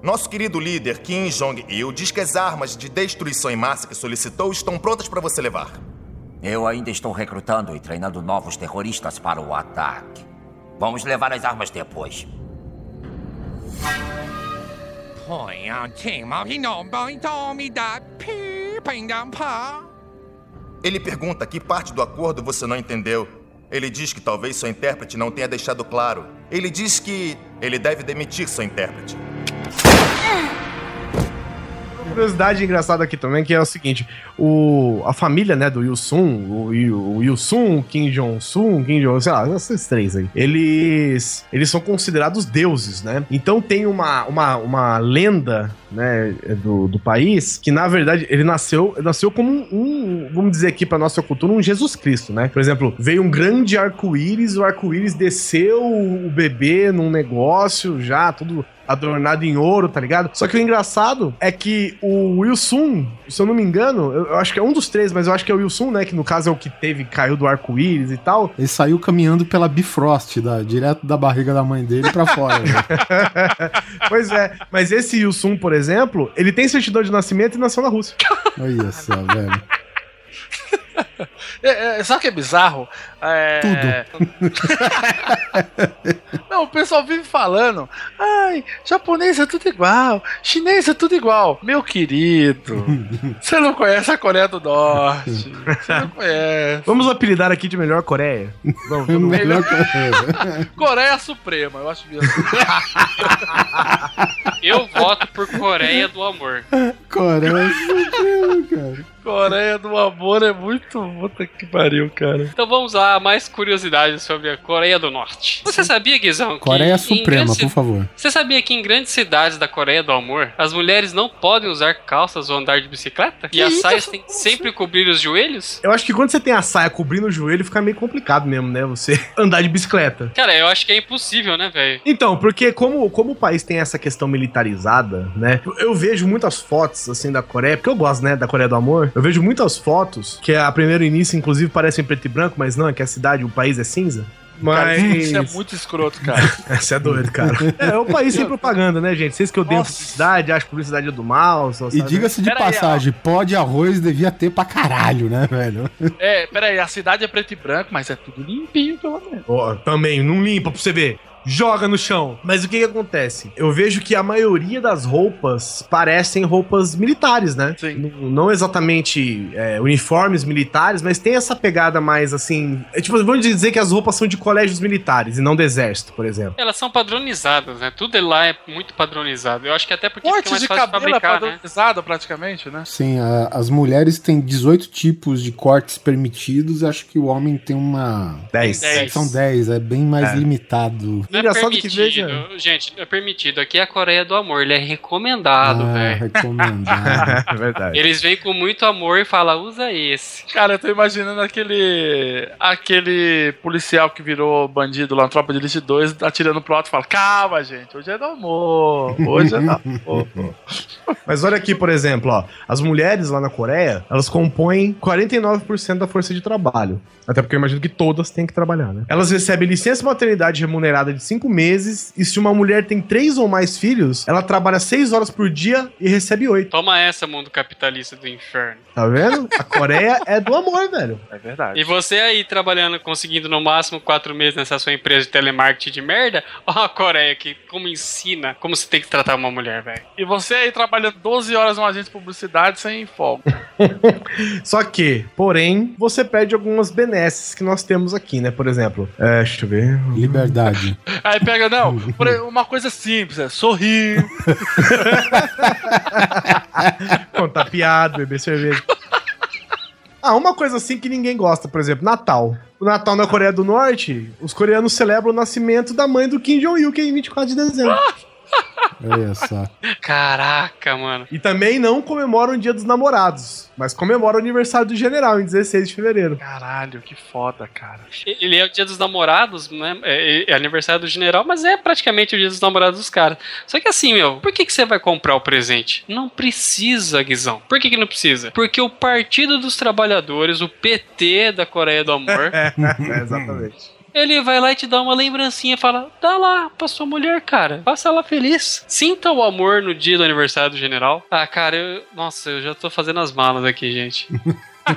Speaker 8: Nosso querido líder Kim Jong-il diz que as armas de destruição em massa que solicitou estão prontas para você levar.
Speaker 7: Eu ainda estou recrutando e treinando novos terroristas para o ataque. Vamos levar as armas depois.
Speaker 9: 太阳天毛皮弄拜透米的批评的怕。
Speaker 8: Ele pergunta que parte do acordo você não entendeu. Ele diz que talvez seu intérprete não tenha deixado claro. Ele diz que ele deve demitir seu intérprete.
Speaker 5: curiosidade engraçada aqui também, que é o seguinte: o, a família, né, do Yusung, o, o Yusung, Kim Jong-sun, Kim Jong, sei lá, esses três aí, eles, eles são considerados deuses, né? Então tem uma, uma, uma lenda, né, do, do país, que na verdade ele nasceu, nasceu como um, um, vamos dizer aqui pra nossa cultura, um Jesus Cristo, né? Por exemplo, veio um grande arco-íris, o arco-íris desceu o bebê num negócio já, tudo adornado em ouro, tá ligado? Só que o engraçado é que o Wilson, se eu não me engano, eu, eu acho que é um dos três, mas eu acho que é o Wilson, né? Que no caso é o que teve, caiu do arco-íris e tal.
Speaker 3: Ele saiu caminhando pela Bifrost, da, direto da barriga da mãe dele pra fora. né?
Speaker 5: pois é, mas esse Wilson, por exemplo, ele tem certidão de nascimento e nasceu na Rússia.
Speaker 3: Olha só, velho.
Speaker 6: É, é, sabe o que é bizarro? É... Tudo. não, o pessoal vive falando. Ai, japonês é tudo igual. Chinês é tudo igual. Meu querido, você não conhece a Coreia do Norte. Você não conhece.
Speaker 5: Vamos apelidar aqui de melhor Coreia. Vamos, todo mundo.
Speaker 3: Melhor coisa.
Speaker 6: Coreia Suprema, eu acho mesmo.
Speaker 2: Eu voto por Coreia do Amor.
Speaker 3: Coreia Suprema, cara.
Speaker 6: Coreia do Amor é muito. Puta que pariu, cara.
Speaker 2: Então vamos lá, mais curiosidades sobre a Coreia do Norte. Você sabia, Guizão, que
Speaker 3: Coreia
Speaker 2: em
Speaker 3: Suprema,
Speaker 2: grandes-
Speaker 3: por favor.
Speaker 2: Você sabia que em grandes cidades da Coreia do Amor, as mulheres não podem usar calças ou andar de bicicleta? E as saias têm que sempre cobrir os joelhos?
Speaker 5: Eu acho que quando você tem a saia cobrindo o joelho, fica meio complicado mesmo, né? Você andar de bicicleta.
Speaker 2: Cara, eu acho que é impossível, né, velho?
Speaker 5: Então, porque como, como o país tem essa questão militarizada, né? Eu vejo muitas fotos, assim, da Coreia, porque eu gosto, né, da Coreia do Amor. Eu vejo muitas fotos, que a primeiro início, inclusive, parecem preto e branco, mas não, é que a cidade, o país é cinza.
Speaker 6: Cara,
Speaker 5: Mas...
Speaker 6: isso é muito escroto, cara.
Speaker 5: Você é doido, cara. É, o país sem propaganda, né, gente? Vocês que odeiam
Speaker 6: Nossa.
Speaker 5: publicidade, acham que publicidade é do mal, só
Speaker 3: E diga-se de
Speaker 6: Pera aí,
Speaker 3: passagem, pó de arroz devia ter pra caralho, né, velho?
Speaker 6: É, peraí, a cidade é preto e branco, mas é tudo limpinho, pelo menos.
Speaker 5: Ó, também, não limpa pra você ver. Joga no chão. Mas o que que acontece? Eu vejo que a maioria das roupas parecem roupas militares, né?
Speaker 6: Sim.
Speaker 5: Não, não exatamente é, uniformes militares, mas tem essa pegada mais assim. É, tipo, vamos dizer que as roupas são de colégios militares e não do exército, por exemplo.
Speaker 2: Elas são padronizadas, né? Tudo lá é muito padronizado. Eu acho que até porque fica
Speaker 6: Corte
Speaker 2: mais
Speaker 6: de
Speaker 2: fácil
Speaker 6: cabelo é
Speaker 2: fabricar, né?
Speaker 6: padronizado praticamente, né?
Speaker 3: Sim, a- as mulheres têm 18 tipos de cortes permitidos, acho que o homem tem uma.
Speaker 5: 10.
Speaker 2: Tem dez.
Speaker 3: São 10, é bem mais
Speaker 5: É.
Speaker 3: limitado.
Speaker 2: Não é
Speaker 5: Engraçado que
Speaker 2: permitido,
Speaker 5: veja-
Speaker 2: gente, é permitido. Aqui é a Coreia do Amor, ele é recomendado,
Speaker 3: ah,
Speaker 2: velho.
Speaker 3: recomendado.
Speaker 5: É verdade.
Speaker 2: Eles vêm com muito amor e falam, usa esse.
Speaker 6: Cara, eu tô imaginando aquele. aquele policial que virou bandido lá na Tropa de Elite 2, atirando pro alto e fala: Calma, gente, hoje é do amor. Hoje é do amor.
Speaker 5: Mas olha aqui, por exemplo, ó. As mulheres lá na Coreia, elas compõem 49% da força de trabalho. Até porque eu imagino que todas têm que trabalhar, né? Elas recebem licença maternidade remunerada de 5 meses. E se uma mulher tem 3 ou mais filhos, ela trabalha 6 horas por dia e recebe 8.
Speaker 2: Toma essa, mundo capitalista do inferno.
Speaker 5: Tá vendo? A Coreia é do amor, velho.
Speaker 6: É verdade.
Speaker 2: E você aí trabalhando, conseguindo no máximo quatro meses nessa sua empresa de telemarketing de merda, ó a Coreia que como ensina como você tem que tratar uma mulher, velho.
Speaker 6: E você aí trabalhando 12 horas numa agência de publicidade sem folga.
Speaker 5: Só que, porém, você perde algumas benesses que nós temos aqui, né? Por exemplo, é, deixa eu ver.
Speaker 3: Liberdade.
Speaker 6: Aí pega, não, uma coisa simples, é sorrir.
Speaker 5: Contar piada, beber cerveja. Ah, uma coisa assim que ninguém gosta, por exemplo, Natal. O Natal na Coreia do Norte, os coreanos celebram o nascimento da mãe do Kim Jong-il, que é em 24 de dezembro.
Speaker 3: Olha só.
Speaker 2: Caraca, mano.
Speaker 5: E também não comemoram o Dia dos Namorados, mas comemoram o aniversário do general, em 16 de fevereiro.
Speaker 6: Caralho, que foda, cara.
Speaker 2: Ele é o dia dos namorados, né? É, é aniversário do general, mas é praticamente o dia dos namorados dos caras. Só que assim, meu, por que, que você vai comprar o presente? Não precisa, Guizão. Por que, que não precisa? Porque o Partido dos Trabalhadores, o PT da Coreia do Amor,
Speaker 5: é, exatamente.
Speaker 2: Ele vai lá e te dá uma lembrancinha e fala: dá lá pra sua mulher, cara. Faça ela feliz. Sinta o amor no dia do aniversário do general. Ah, cara, eu, nossa, eu já tô fazendo as malas aqui, gente.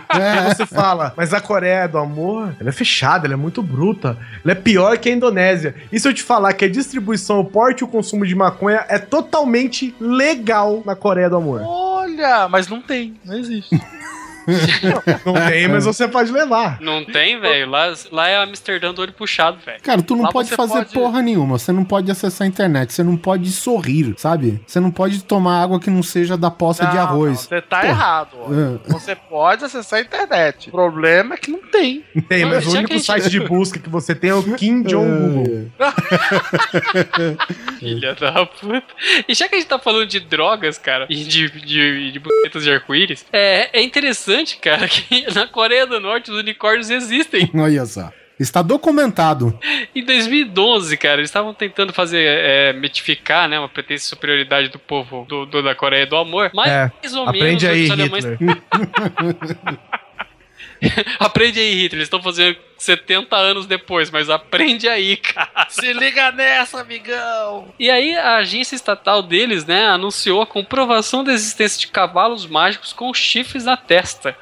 Speaker 5: Aí você fala, mas a Coreia do Amor, ela é fechada, ela é muito bruta. Ela é pior que a Indonésia. E se eu te falar que a distribuição, o porte e o consumo de maconha é totalmente legal na Coreia do Amor?
Speaker 6: Olha, mas não tem, não existe.
Speaker 5: Não tem, mas você pode levar.
Speaker 2: Não tem, velho. Lá, lá é Amsterdã do olho puxado, velho.
Speaker 3: Cara, tu não
Speaker 6: Lá
Speaker 3: pode fazer
Speaker 6: pode-
Speaker 3: porra nenhuma. Você não pode acessar a internet. Você não pode sorrir, sabe? Você não pode tomar água que não seja da poça de
Speaker 6: Não,
Speaker 3: arroz.
Speaker 6: não, Você tá
Speaker 3: Pô.
Speaker 6: errado. ó.
Speaker 3: É.
Speaker 6: Você pode acessar a internet. O problema é que não tem.
Speaker 5: Tem, mas
Speaker 2: Já
Speaker 5: o
Speaker 2: que
Speaker 5: único
Speaker 2: gente-
Speaker 5: site de busca que você tem é o Kim Jong Google.
Speaker 2: Filha da puta. E já que a gente tá falando de drogas, cara, e de, de, de de arco-íris, é, é interessante, cara, que na Coreia do Norte os unicórnios existem.
Speaker 3: Olha só. Está documentado.
Speaker 2: Em 2012, cara, eles estavam tentando fazer, é, mitificar, né, uma pretensa superioridade do povo do, do- da Coreia do Amor, mas
Speaker 5: É,
Speaker 2: mais ou
Speaker 5: Aprende
Speaker 2: menos
Speaker 5: aí,
Speaker 2: os alemães...
Speaker 5: Hitler.
Speaker 2: Aprende aí, Hitler, eles estão fazendo 70 anos depois, mas aprende aí, cara.
Speaker 6: Se liga nessa, amigão!
Speaker 2: E aí a agência estatal deles, né, anunciou a comprovação da existência de cavalos mágicos com chifres na testa.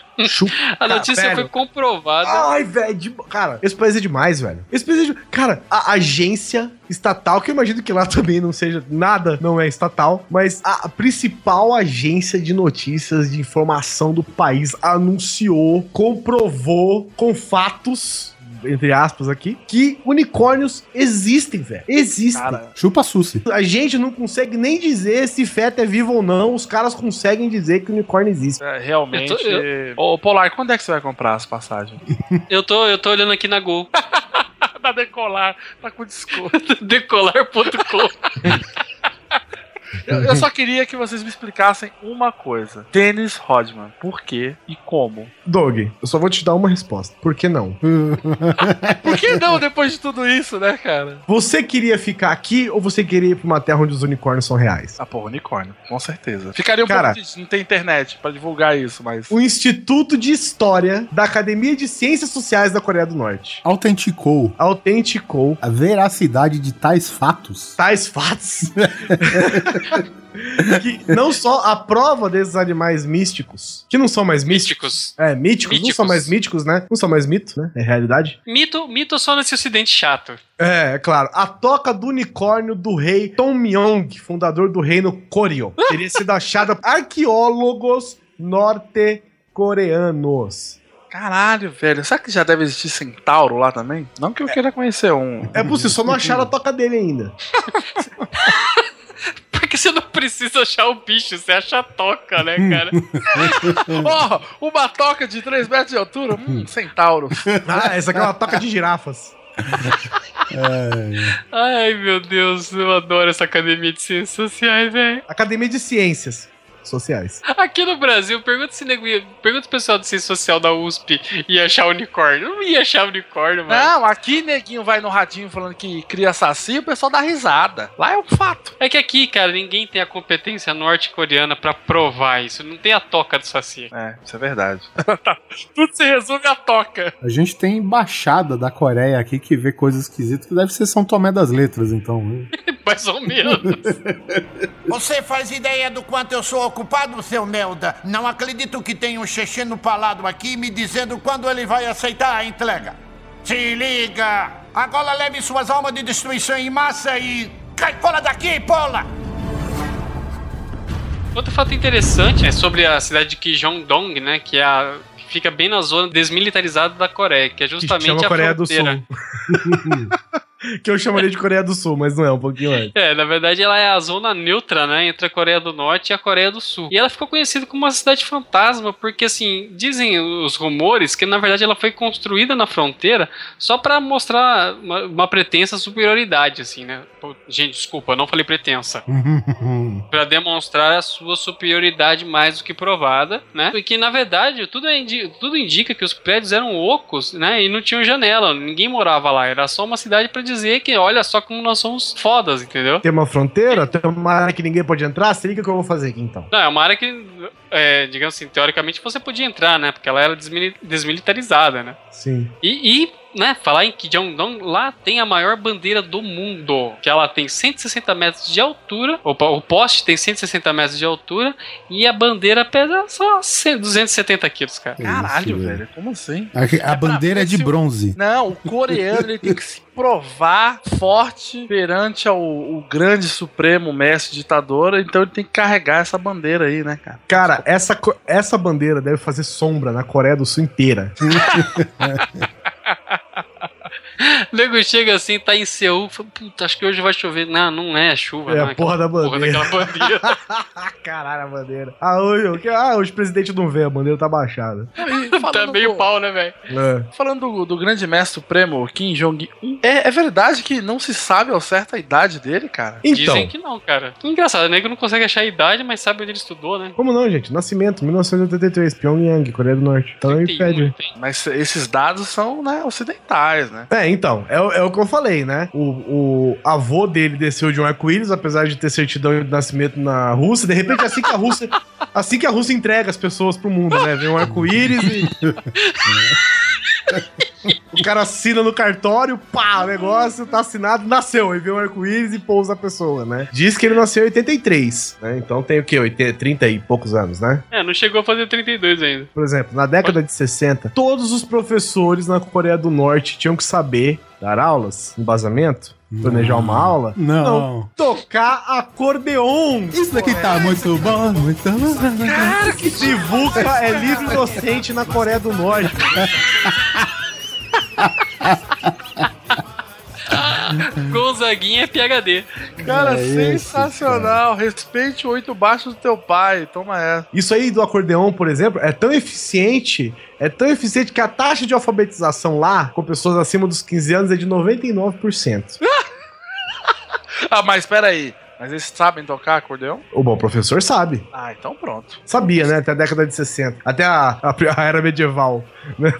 Speaker 2: A notícia
Speaker 5: velho.
Speaker 2: foi comprovada.
Speaker 5: Ai, velho, de- cara, esse país é demais, velho. Esse país é de... Cara, a agência estatal, que eu imagino que lá também não seja nada, não é estatal, mas a principal agência de notícias de informação do país anunciou, comprovou com fatos, entre aspas aqui, que unicórnios existem, velho. Existem.
Speaker 6: Cara,
Speaker 3: Chupa Susi.
Speaker 5: A gente não consegue nem dizer se feto é vivo ou não, os caras conseguem dizer que unicórnio existe.
Speaker 6: é, realmente.
Speaker 2: Eu tô-
Speaker 6: Ô, Polar, quando é que você vai comprar as passagens?
Speaker 2: Eu tô, eu tô olhando aqui na Gol.
Speaker 6: da decolar, tá com desconto.
Speaker 2: Decolar.com.
Speaker 6: Eu, eu só queria que vocês me explicassem uma coisa: Dennis Rodman, por quê e como?
Speaker 5: Doug, eu só vou te dar uma resposta. Por que não?
Speaker 6: Por que não depois de tudo isso, né, cara?
Speaker 5: Você queria ficar aqui ou você queria ir pra uma terra onde os unicórnios são reais?
Speaker 6: Ah, porra, unicórnio, com certeza. Ficaria um
Speaker 5: Cara-
Speaker 6: pouco difícil, não tem internet pra divulgar isso, mas.
Speaker 5: O Instituto de História da Academia de Ciências Sociais da Coreia do Norte
Speaker 3: Autenticou
Speaker 5: autenticou
Speaker 3: a veracidade de tais fatos.
Speaker 5: tais fatos que não só a prova desses animais místicos, que não são mais místicos,
Speaker 2: Místicos.
Speaker 5: é, míticos, não
Speaker 2: Míticos.
Speaker 5: são mais míticos, né? Não são mais mito, né? É realidade.
Speaker 2: Mito, mito só nesse ocidente chato.
Speaker 5: É, é claro. A toca do unicórnio do rei Tom Myong, fundador do reino Koryo, teria sido achada por arqueólogos norte-coreanos.
Speaker 6: Caralho, velho. Será que já deve existir centauro lá também? Não que eu queira conhecer um.
Speaker 5: É possível, só não acharam a toca dele ainda.
Speaker 2: Você não precisa achar o bicho, você acha a toca, né, cara?
Speaker 6: Ó, uma toca de 3 metros de altura? Hum, centauro.
Speaker 5: Ah, essa aqui é uma toca de girafas.
Speaker 2: Ai, meu Deus, eu adoro essa academia de ciências sociais, velho.
Speaker 5: Academia de Ciências Sociais.
Speaker 2: Aqui no Brasil, pergunta se nego ia- pergunta o pessoal de ciência social da USP ia achar unicórnio. Não ia achar unicórnio, mano.
Speaker 6: Não, aqui neguinho vai no radinho falando que cria saci, o pessoal dá risada. Lá é um fato.
Speaker 2: É que aqui, cara, ninguém tem a competência norte-coreana pra provar isso. Não tem a toca do Saci.
Speaker 6: É, isso é verdade. Tudo se resume a toca.
Speaker 3: A gente tem embaixada da Coreia aqui que vê coisas esquisitas que deve ser São Tomé das Letras, então. né?
Speaker 2: Mais ou menos.
Speaker 9: Você faz ideia do quanto eu sou ocupado, seu Nelda? Não acredito que tenha um checheno palado aqui me dizendo quando ele vai aceitar a entrega. Se liga! Agora leve suas almas de destruição em massa e. Cai fora daqui, pola!
Speaker 2: Outro fato interessante é sobre a cidade de Kijongdong, né? Que é a. que Fica bem na zona desmilitarizada da Coreia, que é
Speaker 5: Que
Speaker 2: justamente
Speaker 5: chama
Speaker 2: a
Speaker 5: Coreia do
Speaker 2: fronteira.
Speaker 5: Sul. que eu chamaria de Coreia do Sul, mas não é, um pouquinho antes.
Speaker 2: É, na verdade ela é a zona neutra, né, entre a Coreia do Norte e a Coreia do Sul. E ela ficou conhecida como uma cidade fantasma, porque assim, dizem os rumores que na verdade ela foi construída na fronteira só pra mostrar uma, uma pretensa superioridade, assim, né? Gente, desculpa, eu não falei pretensa. Pra demonstrar a sua superioridade mais do que provada, né? E que na verdade tudo, é indi- tudo indica que os prédios eram ocos, né? E não tinham janela, ninguém morava lá. Era só uma cidade pra dizer que olha só como nós somos fodas, entendeu?
Speaker 5: Tem uma fronteira, tem uma área que ninguém pode entrar, se liga o que eu vou fazer aqui então.
Speaker 2: Não, é uma área que, é, digamos assim, teoricamente você podia entrar, né? Porque ela era desmili- desmilitarizada, né?
Speaker 5: Sim.
Speaker 2: E, e, né, falar em Kijongdong, lá tem a maior bandeira do mundo. Que ela tem 160 metros de altura. Opa, o poste tem 160 metros de altura. E a bandeira pesa só 100, 270 quilos, cara.
Speaker 6: Caralho,
Speaker 3: isso,
Speaker 6: velho. Como assim?
Speaker 3: A, a bandeira é de bronze.
Speaker 6: Não, o coreano ele tem que se provar forte perante ao, o grande supremo mestre ditador, então ele tem que carregar essa bandeira aí, né, cara?
Speaker 5: Cara, essa, essa bandeira deve fazer sombra na Coreia do Sul inteira.
Speaker 2: O nego chega assim, tá em Seul, fala, puta, acho que hoje vai chover. Não, não é chuva,
Speaker 5: É
Speaker 2: não.
Speaker 5: a porra da bandeira.
Speaker 2: daquela bandeira.
Speaker 5: Caralho, a bandeira. Ah, hoje, ah, hoje o presidente não vê, a bandeira tá baixada.
Speaker 2: Tá meio
Speaker 6: do-
Speaker 2: pau, né, velho?
Speaker 5: É.
Speaker 6: Falando do, do grande mestre supremo Kim Jong-un, é, é verdade que não se sabe ao certo a idade dele, cara?
Speaker 5: Então,
Speaker 2: Dizem que não, cara. Que engraçado, o nego não consegue achar a idade, mas sabe onde ele estudou, né?
Speaker 5: como não, gente? Nascimento, 1983, Pyongyang, Coreia do Norte. Então aí
Speaker 2: 31,
Speaker 5: pede.
Speaker 2: ele tem.
Speaker 6: Mas esses dados são, né, ocidentais, né?
Speaker 5: É, então, é, o- é o que eu falei, né? O, o avô dele desceu de um arco-íris, apesar de ter certidão de nascimento na Rússia. De repente, assim que a Rússia, assim que a Rússia entrega as pessoas pro mundo, né? Vem um arco-íris e. O cara assina no cartório, pá, o negócio tá assinado, nasceu, aí vem um arco-íris e pousa a pessoa, né? Diz que ele nasceu em 83, né? Então tem o quê? 80, 30 e poucos anos, né?
Speaker 2: É, não chegou a fazer 32 ainda.
Speaker 5: Por exemplo, na década de 60, todos os professores na Coreia do Norte tinham que saber dar aulas, embasamento, planejar uma aula,
Speaker 3: Não.
Speaker 5: tocar acordeon.
Speaker 3: Isso daqui tá muito bom, muito bom.
Speaker 5: Cara, que Sivuca é livre docente na Coreia do Norte.
Speaker 2: Gonzaguinha é PHD.
Speaker 6: Cara,
Speaker 3: É isso,
Speaker 6: sensacional. Respeite o oito baixo do teu pai. Toma essa.
Speaker 5: Isso aí do acordeon, por exemplo, é tão eficiente, é tão eficiente que a taxa de alfabetização lá, com pessoas acima dos 15 anos, é de 99%.
Speaker 6: Ah, mas espera aí. Mas eles sabem tocar acordeão?
Speaker 5: O bom professor sabe.
Speaker 6: Ah, então pronto.
Speaker 5: Sabia, né? Até a década de 60. Até a, a, a era medieval né?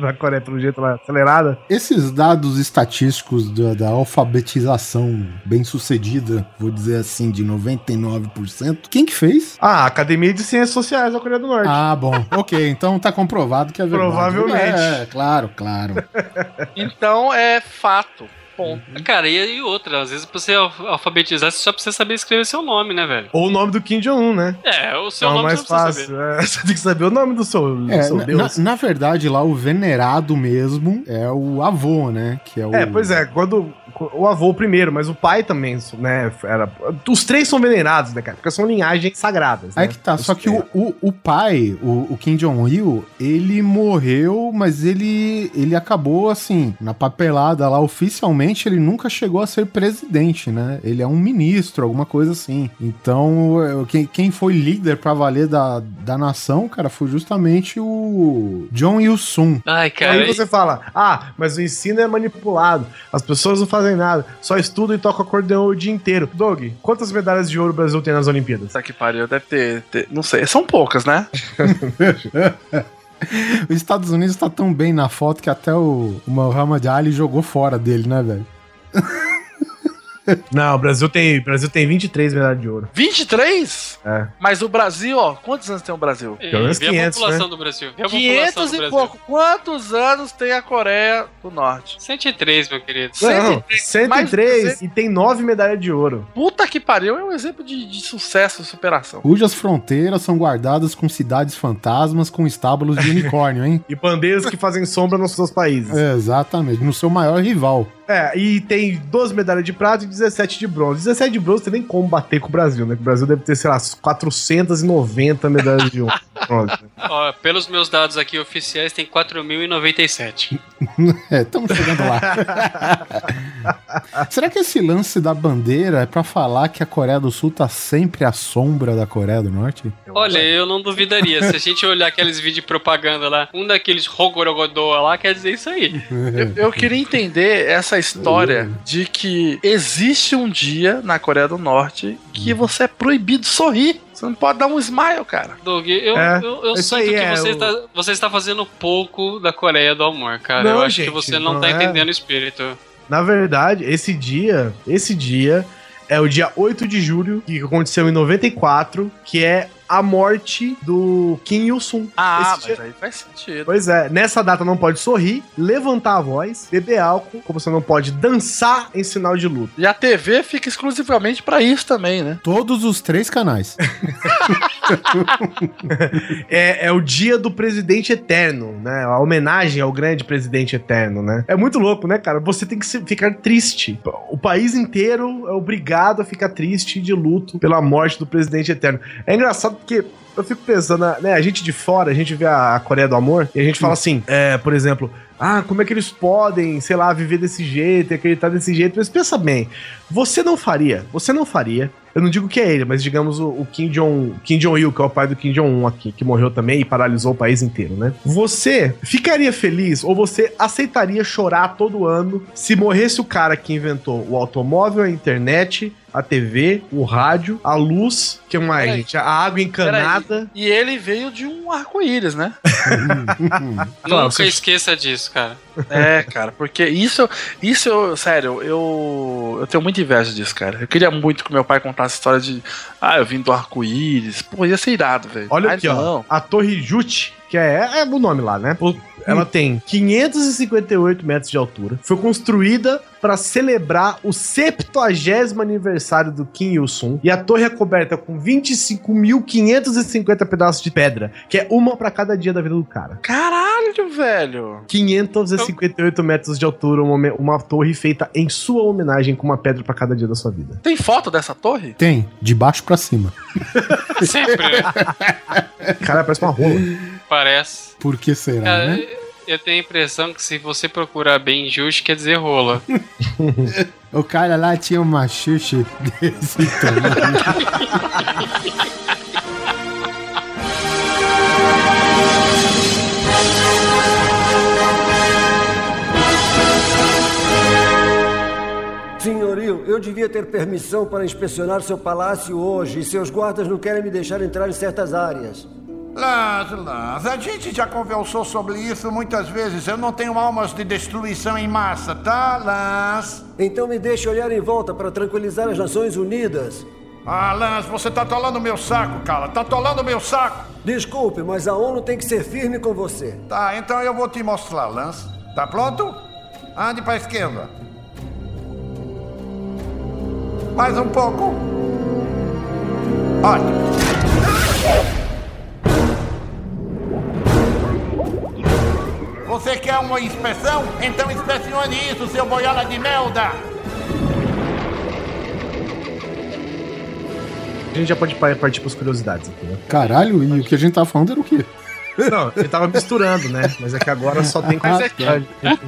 Speaker 5: da Coreia, pelo jeito lá, acelerada.
Speaker 3: Esses dados estatísticos da, da alfabetização bem sucedida, vou dizer assim, de 99%, quem que fez?
Speaker 5: Ah, a Academia de Ciências Sociais da Coreia do Norte.
Speaker 3: Ah, bom. Ok, então tá comprovado que é verdade.
Speaker 5: Provavelmente.
Speaker 3: É, claro, claro.
Speaker 6: Então é fato. Ponto.
Speaker 2: Cara, e, e outra, às vezes pra você al- alfabetizar, você só precisa saber escrever seu nome, né, velho?
Speaker 5: Ou o nome do Kim Jong-un, né?
Speaker 2: É, o seu
Speaker 5: é o
Speaker 2: nome
Speaker 5: mais
Speaker 2: você não precisa
Speaker 5: fácil.
Speaker 2: saber.
Speaker 5: é. você tem que saber o nome do seu, do
Speaker 3: É,
Speaker 5: seu
Speaker 3: na,
Speaker 5: Deus.
Speaker 3: na- na verdade, lá o venerado mesmo é o avô, né? Que é o.
Speaker 5: É, pois é, quando o avô primeiro, mas o pai também, né, era... Os três são venerados, né, cara? Porque são linhagens sagradas, né?
Speaker 3: Aí que tá,
Speaker 5: Os
Speaker 3: só que o, o, o pai, o, o Kim Jong-il, ele morreu, mas ele, ele acabou assim, na papelada lá, oficialmente, ele nunca chegou a ser presidente, né? Ele é um ministro, alguma coisa assim. Então, eu- quem, quem foi líder pra valer da, da nação, cara, foi justamente o John Il-sung.
Speaker 2: Ai, cara.
Speaker 5: Aí você fala, ah, mas o ensino é manipulado, as pessoas não fazem nada, só estudam e tocam acordeão o dia inteiro. Doug, quantas medalhas de ouro o Brasil tem nas Olimpíadas?
Speaker 6: Puta que pariu, deve ter, ter- Não sei, são poucas, né?
Speaker 3: Os Estados Unidos tá tão bem na foto que até o, o Muhammad Ali jogou fora dele, né, velho?
Speaker 5: Não, o Brasil tem, o Brasil tem 23 medalhas de ouro.
Speaker 6: 23?
Speaker 5: É.
Speaker 6: Mas o Brasil, ó, quantos anos tem o Brasil?
Speaker 5: Pelo menos
Speaker 2: vê a
Speaker 5: 500,
Speaker 2: população
Speaker 5: né?
Speaker 2: do Brasil. Vê a população
Speaker 6: 500
Speaker 2: do
Speaker 6: e
Speaker 2: Brasil.
Speaker 6: pouco. Quantos anos tem a Coreia do Norte?
Speaker 2: 103, meu querido.
Speaker 5: Não,
Speaker 6: 103,
Speaker 5: 103
Speaker 6: mais
Speaker 5: e tem 9 medalhas de ouro.
Speaker 6: Puta que pariu, é um exemplo de, de sucesso e superação.
Speaker 3: Cujas fronteiras são guardadas com cidades fantasmas com estábulos de unicórnio, hein?
Speaker 5: E bandeiras que fazem sombra nos seus países.
Speaker 3: É, exatamente, no seu maior rival.
Speaker 5: É, e tem 12 medalhas de prata e 17 de bronze. 17 de bronze tem nem como bater com o Brasil, né? O Brasil deve ter, sei lá, 490 medalhas de ouro. Bronze.
Speaker 2: Ó, pelos meus dados aqui oficiais, tem 4.097.
Speaker 3: É, estamos chegando lá. Será que esse lance da bandeira é pra falar que a Coreia do Sul tá sempre à sombra da Coreia do Norte?
Speaker 2: Olha, eu não duvidaria. Se a gente olhar aqueles vídeos de propaganda lá, um daqueles rogorogodô lá quer dizer isso aí.
Speaker 6: Eu, eu queria entender essa história de que existe um dia na Coreia do Norte que você é proibido de sorrir. Você não pode dar um smile, cara.
Speaker 2: Doug, eu,
Speaker 5: É,
Speaker 2: eu, eu sinto
Speaker 5: aí
Speaker 2: que
Speaker 5: é
Speaker 2: você,
Speaker 5: o-
Speaker 2: está, você está fazendo pouco da Coreia do amor, cara.
Speaker 5: Não,
Speaker 2: eu acho
Speaker 5: gente,
Speaker 2: que você não,
Speaker 5: não
Speaker 2: tá
Speaker 5: é.
Speaker 2: entendendo o espírito.
Speaker 5: Na verdade, esse dia, esse dia é o dia 8 de julho, que aconteceu em 94, que é a morte do Kim Il-sung.
Speaker 6: Ah,
Speaker 5: Esse
Speaker 6: mas
Speaker 5: dia-
Speaker 6: aí faz sentido.
Speaker 5: Pois é, nessa data não pode sorrir, levantar a voz, beber álcool, como você não pode dançar em sinal de luto.
Speaker 6: E a TV fica exclusivamente pra isso também, né?
Speaker 3: Todos os três canais.
Speaker 5: É, é o dia do presidente eterno, né? A homenagem ao grande presidente eterno, né? É muito louco, né, cara? Você tem que ficar triste. O país inteiro é obrigado a ficar triste de luto pela morte do presidente eterno. É engraçado porque eu fico pensando, né? A gente de fora, a gente vê a, Coreia do Amor e a gente fala assim, é, por exemplo, ah, como é que eles podem, sei lá, viver desse jeito, acreditar desse jeito? Mas pensa bem, você não faria, você não faria. Eu não digo que é ele, mas digamos o, o Kim Jong, Kim Jong-il, que é o pai do Kim Jong-un aqui, que morreu também e paralisou o país inteiro, né? Você ficaria feliz ou você aceitaria chorar todo ano se morresse o cara que inventou o automóvel, a internet, a TV, o rádio, a luz, que mais,
Speaker 6: Peraí.
Speaker 5: gente? A água encanada.
Speaker 6: E ele veio de um arco-íris, né?
Speaker 5: Claro,
Speaker 2: Nunca
Speaker 5: você-
Speaker 2: esqueça disso, cara.
Speaker 6: É, cara, porque isso, isso eu, sério, eu, eu tenho muita inveja disso, cara. Eu queria muito que meu pai contasse a história de, ah, eu vim do arco-íris. Pô, ia ser irado, velho.
Speaker 5: Olha
Speaker 6: Mas
Speaker 5: aqui, ó.
Speaker 6: não.
Speaker 5: A Torre Jute, que é, é o nome lá, né? Ela tem 558 metros de altura. Foi construída para celebrar o 70 aniversário do Kim Il-sung. E a torre é coberta com 25.550 pedaços de pedra, que é uma para cada dia da vida do cara.
Speaker 6: Caralho, velho.
Speaker 5: 558 metros de altura, uma, uma torre feita em sua homenagem com uma pedra para cada dia da sua vida.
Speaker 6: Tem foto dessa torre?
Speaker 3: Tem, de baixo pra cima.
Speaker 2: Sempre, né?
Speaker 5: Cara, parece uma rola.
Speaker 2: Parece.
Speaker 3: Por que será,
Speaker 2: É,
Speaker 3: né?
Speaker 2: Eu tenho a impressão que se você procurar bem justo, quer dizer rola.
Speaker 3: O cara lá tinha uma xuxa desse tamanho.
Speaker 10: Senhorio, eu devia ter permissão para inspecionar seu palácio hoje e seus guardas não querem me deixar entrar em certas áreas.
Speaker 9: Lance, Lance, a gente já conversou sobre isso muitas vezes. Eu não tenho almas de destruição em massa, tá, Lance?
Speaker 10: Então me deixe olhar em volta para tranquilizar as Nações Unidas.
Speaker 9: Ah, Lance, você tá atolando meu saco, cara. Tá atolando meu saco.
Speaker 10: Desculpe, mas a ONU tem que ser firme com você.
Speaker 9: Tá, então eu vou te mostrar, Lance. Tá pronto? Ande pra esquerda. Mais um pouco. Ótimo. Você quer uma inspeção? Então inspecione isso, seu boiola de merda!
Speaker 5: A gente já pode pa- partir para as curiosidades aqui, né?
Speaker 3: Caralho, e o que a gente tava falando era o quê?
Speaker 5: Não, ele tava misturando, né? Mas é que agora só tem
Speaker 6: Mas é que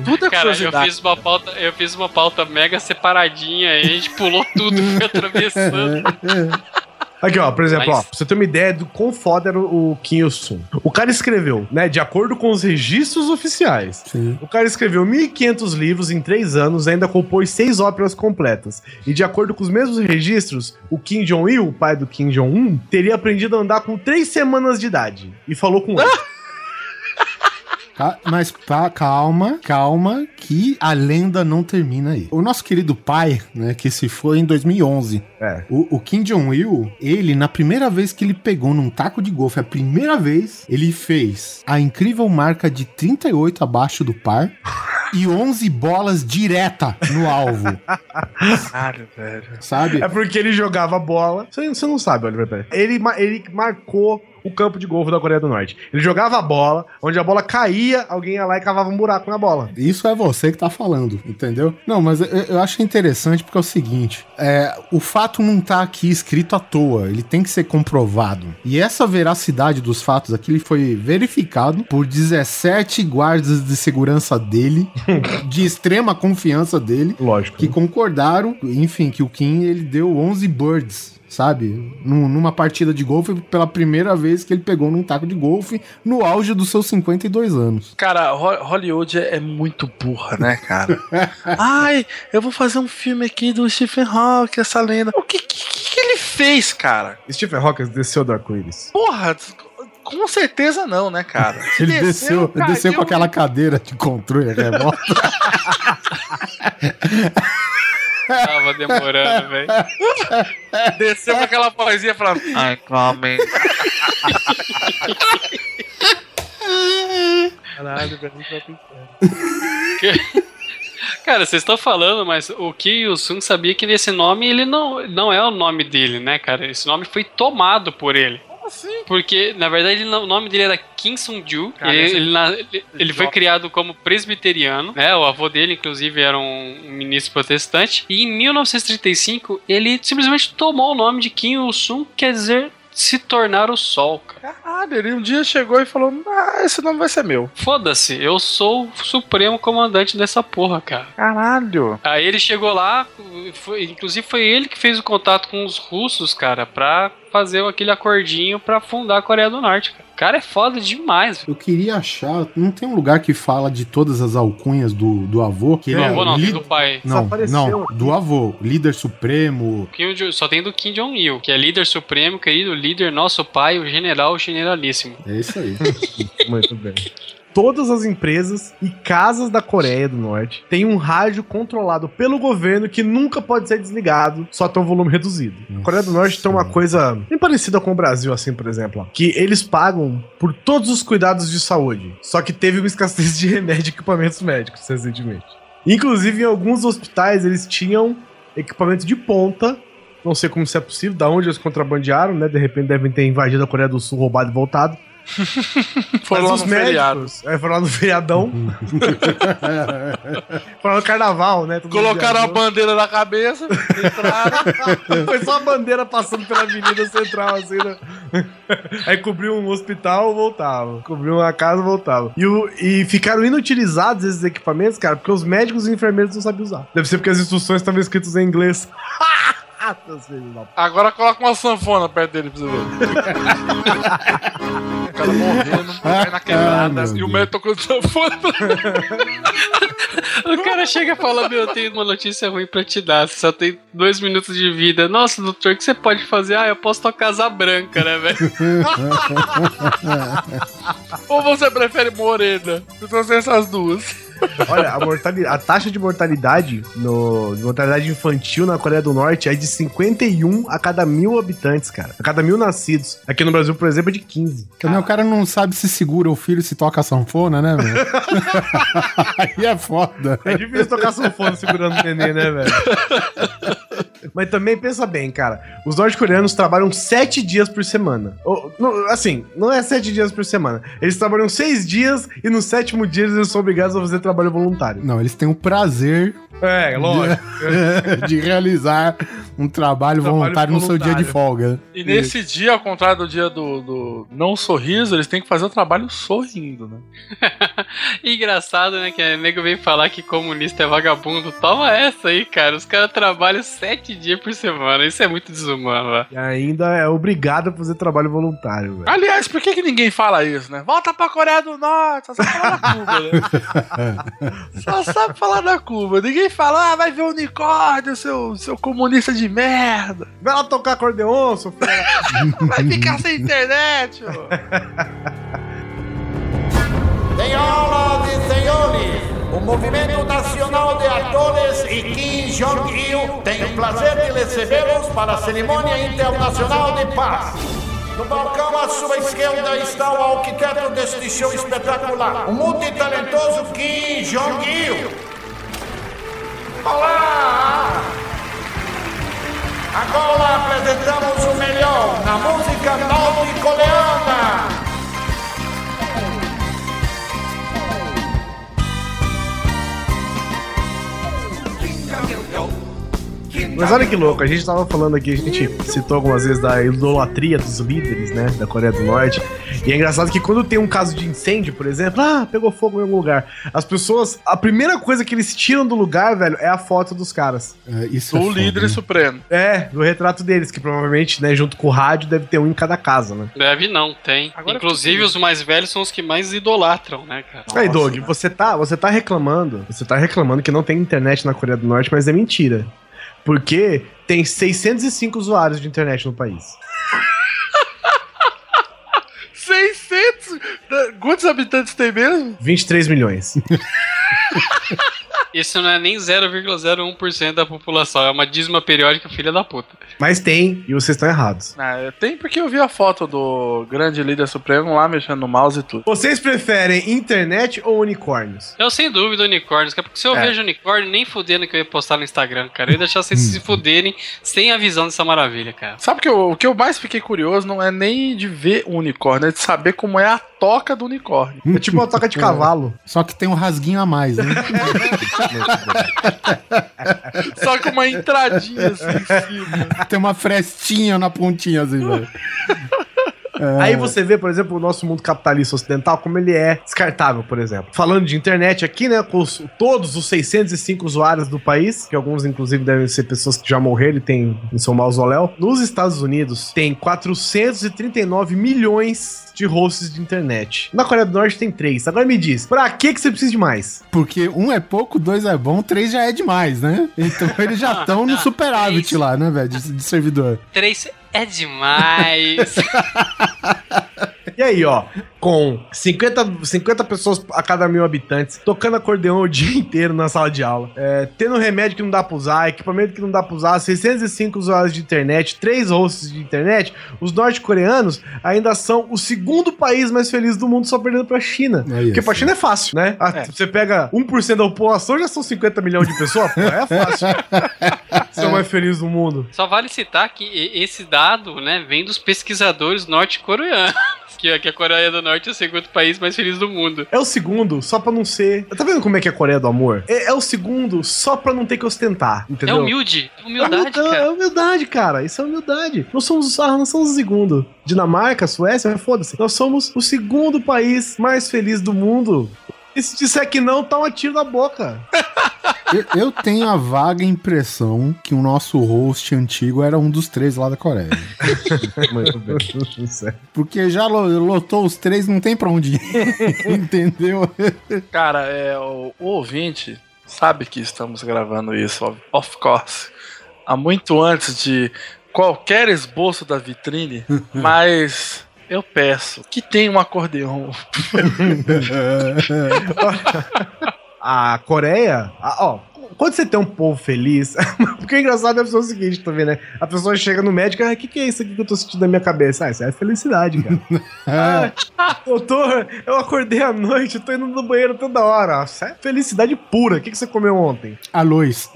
Speaker 6: tudo é
Speaker 2: Cara, eu fiz uma pauta, eu fiz uma pauta mega separadinha e a gente pulou tudo, foi atravessando.
Speaker 5: Aqui, ó, por exemplo,
Speaker 2: Mas-
Speaker 5: ó, pra você ter uma ideia do quão foda era o o Kim Il-sung. O cara escreveu, né, de acordo com os registros oficiais,
Speaker 3: Sim.
Speaker 5: o cara escreveu 1.500 livros em 3 anos e ainda compôs 6 óperas completas. E de acordo com os mesmos registros, o Kim Jong-il, o pai do Kim Jong-un, teria aprendido a andar com 3 semanas de idade. E falou com ele.
Speaker 3: Ca- Mas pa- calma, calma, que a lenda não termina aí. O nosso querido pai, né, que se foi em 2011,
Speaker 5: É.
Speaker 3: o, o Kim Jong-il, ele, na primeira vez que ele pegou num taco de golfe, a primeira vez, ele fez a incrível marca de 38 abaixo do par e 11 bolas direta no alvo,
Speaker 6: Caralho, velho.
Speaker 3: sabe?
Speaker 5: É porque ele jogava bola. Você, você não sabe, Oliver Pérez. Ele, ele marcou o campo de golfe da Coreia do Norte. Ele jogava a bola, onde a bola caía, alguém ia lá e cavava um buraco na bola.
Speaker 3: Isso é você que tá falando, entendeu? Não, mas eu, eu acho interessante porque é o seguinte: é, o fato não tá aqui escrito à toa, ele tem que ser comprovado. E essa veracidade dos fatos aqui ele foi verificado por 17 guardas de segurança dele, de extrema confiança dele,
Speaker 5: Lógico.
Speaker 3: que concordaram, enfim, que o Kim ele deu 11 birds. Sabe? Num- numa partida de golfe, pela primeira vez que ele pegou num taco de golfe no auge dos seus 52 anos.
Speaker 6: Cara, Ho- Hollywood é, é muito burra, né, cara? Ai, eu vou fazer um filme aqui do Stephen Hawking, essa lenda. O que, que, que ele fez, cara?
Speaker 5: Stephen Hawking desceu do arco-íris.
Speaker 6: Porra, com certeza não, né, cara?
Speaker 3: Ele desceu, ele
Speaker 6: caiu,
Speaker 3: desceu com aquela cadeira de controle remoto.
Speaker 2: Tava demorando, velho.
Speaker 6: Desceu com aquela vozinha falando. Ai, come. Caralho, não tô pensando.
Speaker 2: Cara, vocês estão falando, mas o Kim Il-sung sabia que esse nome ele não, não é o nome dele, né, cara? Esse nome foi tomado por ele.
Speaker 6: Como assim?
Speaker 2: Porque, na verdade, ele o nome dele era Kim Sung-ju. Ele, ele na- ele- ele foi criado como presbiteriano, né? O avô dele, inclusive, era um, um ministro protestante. E em 1935, ele simplesmente tomou o nome de Kim Il-sung, quer dizer se tornar o sol, cara.
Speaker 6: Caralho, ele um dia chegou e falou: Ah, esse nome vai ser meu.
Speaker 2: Foda-se, eu sou o supremo comandante dessa porra, cara.
Speaker 6: Caralho.
Speaker 2: Aí ele chegou lá, foi- inclusive foi ele que fez o contato com os russos, cara, pra fazer aquele acordinho pra fundar a Coreia do Norte, cara. O cara é foda demais, velho.
Speaker 3: Eu queria achar. Não tem um lugar que fala de todas as alcunhas do, do avô? Que
Speaker 2: Do
Speaker 3: ele é
Speaker 2: avô não,
Speaker 3: li-
Speaker 2: do pai.
Speaker 3: Não, não, do avô, líder supremo.
Speaker 2: Só tem do Kim Jong-il, que é líder supremo, querido líder, nosso pai, o general generalíssimo.
Speaker 3: É isso aí.
Speaker 5: Muito bem. Todas as empresas e casas da Coreia do Norte têm um rádio controlado pelo governo que nunca pode ser desligado, só tem um volume reduzido. A Coreia do Norte tem uma coisa bem parecida com o Brasil, assim, por exemplo, ó, que eles pagam por todos os cuidados de saúde, só que teve uma escassez de remédio e equipamentos médicos recentemente. Inclusive, em alguns hospitais, eles tinham equipamento de ponta. Não sei como isso é possível, da onde eles contrabandearam, né? De repente devem ter invadido a Coreia do Sul, roubado e voltado.
Speaker 6: Foram
Speaker 5: Mas
Speaker 6: lá
Speaker 5: os
Speaker 6: no feriado.
Speaker 5: médicos, é, foram lá no feriadão. foram lá no carnaval, né? Todo
Speaker 6: Colocaram a bandeira na cabeça, entraram.
Speaker 5: Foi só a bandeira passando pela avenida central, assim, né? Aí cobriu um hospital, voltava. Cobriu uma casa, voltava. E, o- e ficaram inutilizados esses equipamentos, cara, porque os médicos e enfermeiros não sabibiam usar. Deve ser porque as instruções estavam escritas em inglês.
Speaker 6: Agora coloca uma sanfona perto dele pra você ver. o cara morrendo, cai na quebrada.
Speaker 3: Ah,
Speaker 6: e o médico tocando sanfona.
Speaker 2: O cara chega e fala: Meu, eu tenho uma notícia ruim pra te dar. Você só tem dois minutos de vida. Nossa, doutor, o que você pode fazer? Ah, eu posso tocar asa branca, né, velho?
Speaker 6: Ou você prefere morena? Então são essas duas.
Speaker 5: Olha, a, a taxa de mortalidade no, de mortalidade infantil na Coreia do Norte é de 51 a cada mil habitantes, cara. A cada mil nascidos. Aqui no Brasil, por exemplo, é de 15.
Speaker 3: Também o cara não sabe se segura o filho se toca a sanfona, né, velho? Aí é foda.
Speaker 5: É difícil tocar sanfona segurando o neném, né, velho? Mas também pensa bem, cara. Os norte-coreanos trabalham sete dias por semana. Ou, não, assim, não é sete dias por semana. Eles trabalham seis dias e no sétimo dia eles são obrigados a fazer trabalho voluntário.
Speaker 3: Não, eles têm o prazer
Speaker 5: É, lógico.
Speaker 3: de realizar um trabalho,
Speaker 5: Trabalho
Speaker 3: voluntário no seu dia de
Speaker 5: voluntário.
Speaker 3: folga.
Speaker 6: E nesse dia, ao contrário do dia do, do não sorriso, eles têm que fazer o trabalho sorrindo, né?
Speaker 2: Engraçado, né? Que o nego vem falar que comunista é vagabundo. Toma essa aí, cara. Os caras trabalham sete dias por semana. Isso é muito desumano, velho.
Speaker 5: E ainda é obrigado a fazer trabalho voluntário, velho.
Speaker 6: Aliás, por que, que ninguém fala isso, né? Volta pra Coreia do Norte, só sabe falar da Cuba, né? Só sabe falar da Cuba. Ninguém fala, ah, vai ver o unicórnio, seu, seu comunista de merda.
Speaker 5: Vai lá tocar acordeon, seu filho.
Speaker 6: Vai ficar sem internet, ô.
Speaker 9: Senhoras e senhores, o Movimento Nacional de Atores e Kim Jong-il tem o prazer de recebê-los para a Cerimônia Internacional de Paz. No balcão à sua esquerda está o arquiteto deste show espetacular, o multitalentoso Kim Jong-il. Olá! Agora apresentamos o melhor na música norte-coreana.
Speaker 5: Mas olha que louco, a gente tava falando aqui, a gente citou algumas vezes da idolatria dos líderes, né, da Coreia do Norte. E é engraçado que quando tem um caso de incêndio, por exemplo, ah, pegou fogo em algum lugar, as pessoas, a primeira coisa que eles tiram do lugar, velho, é a foto dos caras.
Speaker 3: É, isso
Speaker 6: O
Speaker 3: foda,
Speaker 6: líder supremo.
Speaker 5: É, do retrato deles, que provavelmente, né, junto com o rádio, deve ter um em cada casa, né?
Speaker 2: Deve não, tem.
Speaker 6: Agora
Speaker 2: Inclusive, os mais velhos são os que mais idolatram, né, cara?
Speaker 5: Aí, Doug, você tá, você tá reclamando, você tá reclamando que não tem internet na Coreia do Norte, mas é mentira. Porque tem 605 usuários de internet no país.
Speaker 6: 600? Quantos habitantes tem mesmo?
Speaker 5: 23 milhões.
Speaker 2: Isso não é nem 0,01% da população, é uma dízima periódica filha da puta.
Speaker 5: Mas tem, e vocês estão errados.
Speaker 6: Ah, tem porque eu vi a foto do grande líder supremo lá mexendo no mouse e tudo.
Speaker 5: Vocês preferem internet ou unicórnios?
Speaker 2: Eu sem dúvida unicórnios, cara, porque se eu
Speaker 6: É.
Speaker 2: vejo unicórnio, nem fudendo que eu ia postar no Instagram, cara. Eu ia deixar vocês se fuderem sem a visão dessa maravilha, cara.
Speaker 6: Sabe que eu- o que eu mais fiquei curioso não é nem de ver o unicórnio, é de saber como é a toca do unicórnio.
Speaker 5: É tipo uma toca de cavalo.
Speaker 3: Só que tem um rasguinho a mais, né?
Speaker 6: Só com uma entradinha assim em cima.
Speaker 3: tem uma frestinha na pontinha, assim, velho.
Speaker 5: Aí você vê, por exemplo, o nosso mundo capitalista ocidental, como ele é descartável, por exemplo. Falando de internet aqui, né, com os- todos os 605 usuários do país, que alguns, inclusive, devem ser pessoas que já morreram e tem em seu mausoléu. Nos Estados Unidos, tem 439 milhões de hosts de internet. Na Coreia do Norte tem três. Agora me diz, pra que, que você precisa de mais?
Speaker 3: Porque um é pouco, dois é bom, três já é demais, né? Então eles já estão no superávit lá, né, velho? De, de servidor.
Speaker 2: Três é demais.
Speaker 5: E aí, ó, com 50, 50 pessoas a cada mil habitantes, tocando acordeão o dia inteiro na sala de aula, é, tendo remédio que não dá pra usar, equipamento que não dá pra usar, 605 usuários de internet, 3 hosts de internet, os norte-coreanos ainda são o segundo país mais feliz do mundo, só perdendo pra China.
Speaker 3: É
Speaker 5: Porque pra China é fácil, né? Ah, Você pega 1% da população, já são 50 milhões de pessoas, pô, é fácil. Ser o mais feliz do mundo.
Speaker 2: Só vale citar que esse dado, né, vem dos pesquisadores norte-coreanos. Que, que a Coreia do Norte é o segundo país mais feliz do mundo.
Speaker 5: É o segundo, só pra não ser. Tá vendo como é que é a Coreia do Amor? É, é o segundo, só pra não ter que ostentar, entendeu?
Speaker 2: É humilde. Humildade,
Speaker 5: é,
Speaker 2: cara.
Speaker 5: É humildade, cara. Isso é humildade. Nós somos, ah, nós somos o segundo. Dinamarca, Suécia, foda-se. Nós somos o segundo país mais feliz do mundo. E se disser que não, tá um tiro na boca.
Speaker 3: Eu, eu tenho a vaga impressão que o nosso host antigo era um dos três lá da Coreia.
Speaker 5: Muito bem.
Speaker 3: Porque já lo- lotou os três, não tem pra onde ir. Entendeu?
Speaker 6: Cara, é, o, o ouvinte sabe que estamos gravando isso, of course, há muito antes de qualquer esboço da vitrine, mas eu peço que tenha um acordeão.
Speaker 5: A Coreia, a- ó, quando você tem um povo feliz, porque o engraçado deve ser o seguinte também, né? A pessoa chega no médico, ah, o que, que é isso aqui que eu tô sentindo na minha cabeça? Ah, isso é felicidade, cara. ah, doutor, eu acordei à noite, eu tô indo no banheiro toda hora. Isso é felicidade pura. O que, que você comeu ontem?
Speaker 3: A luz.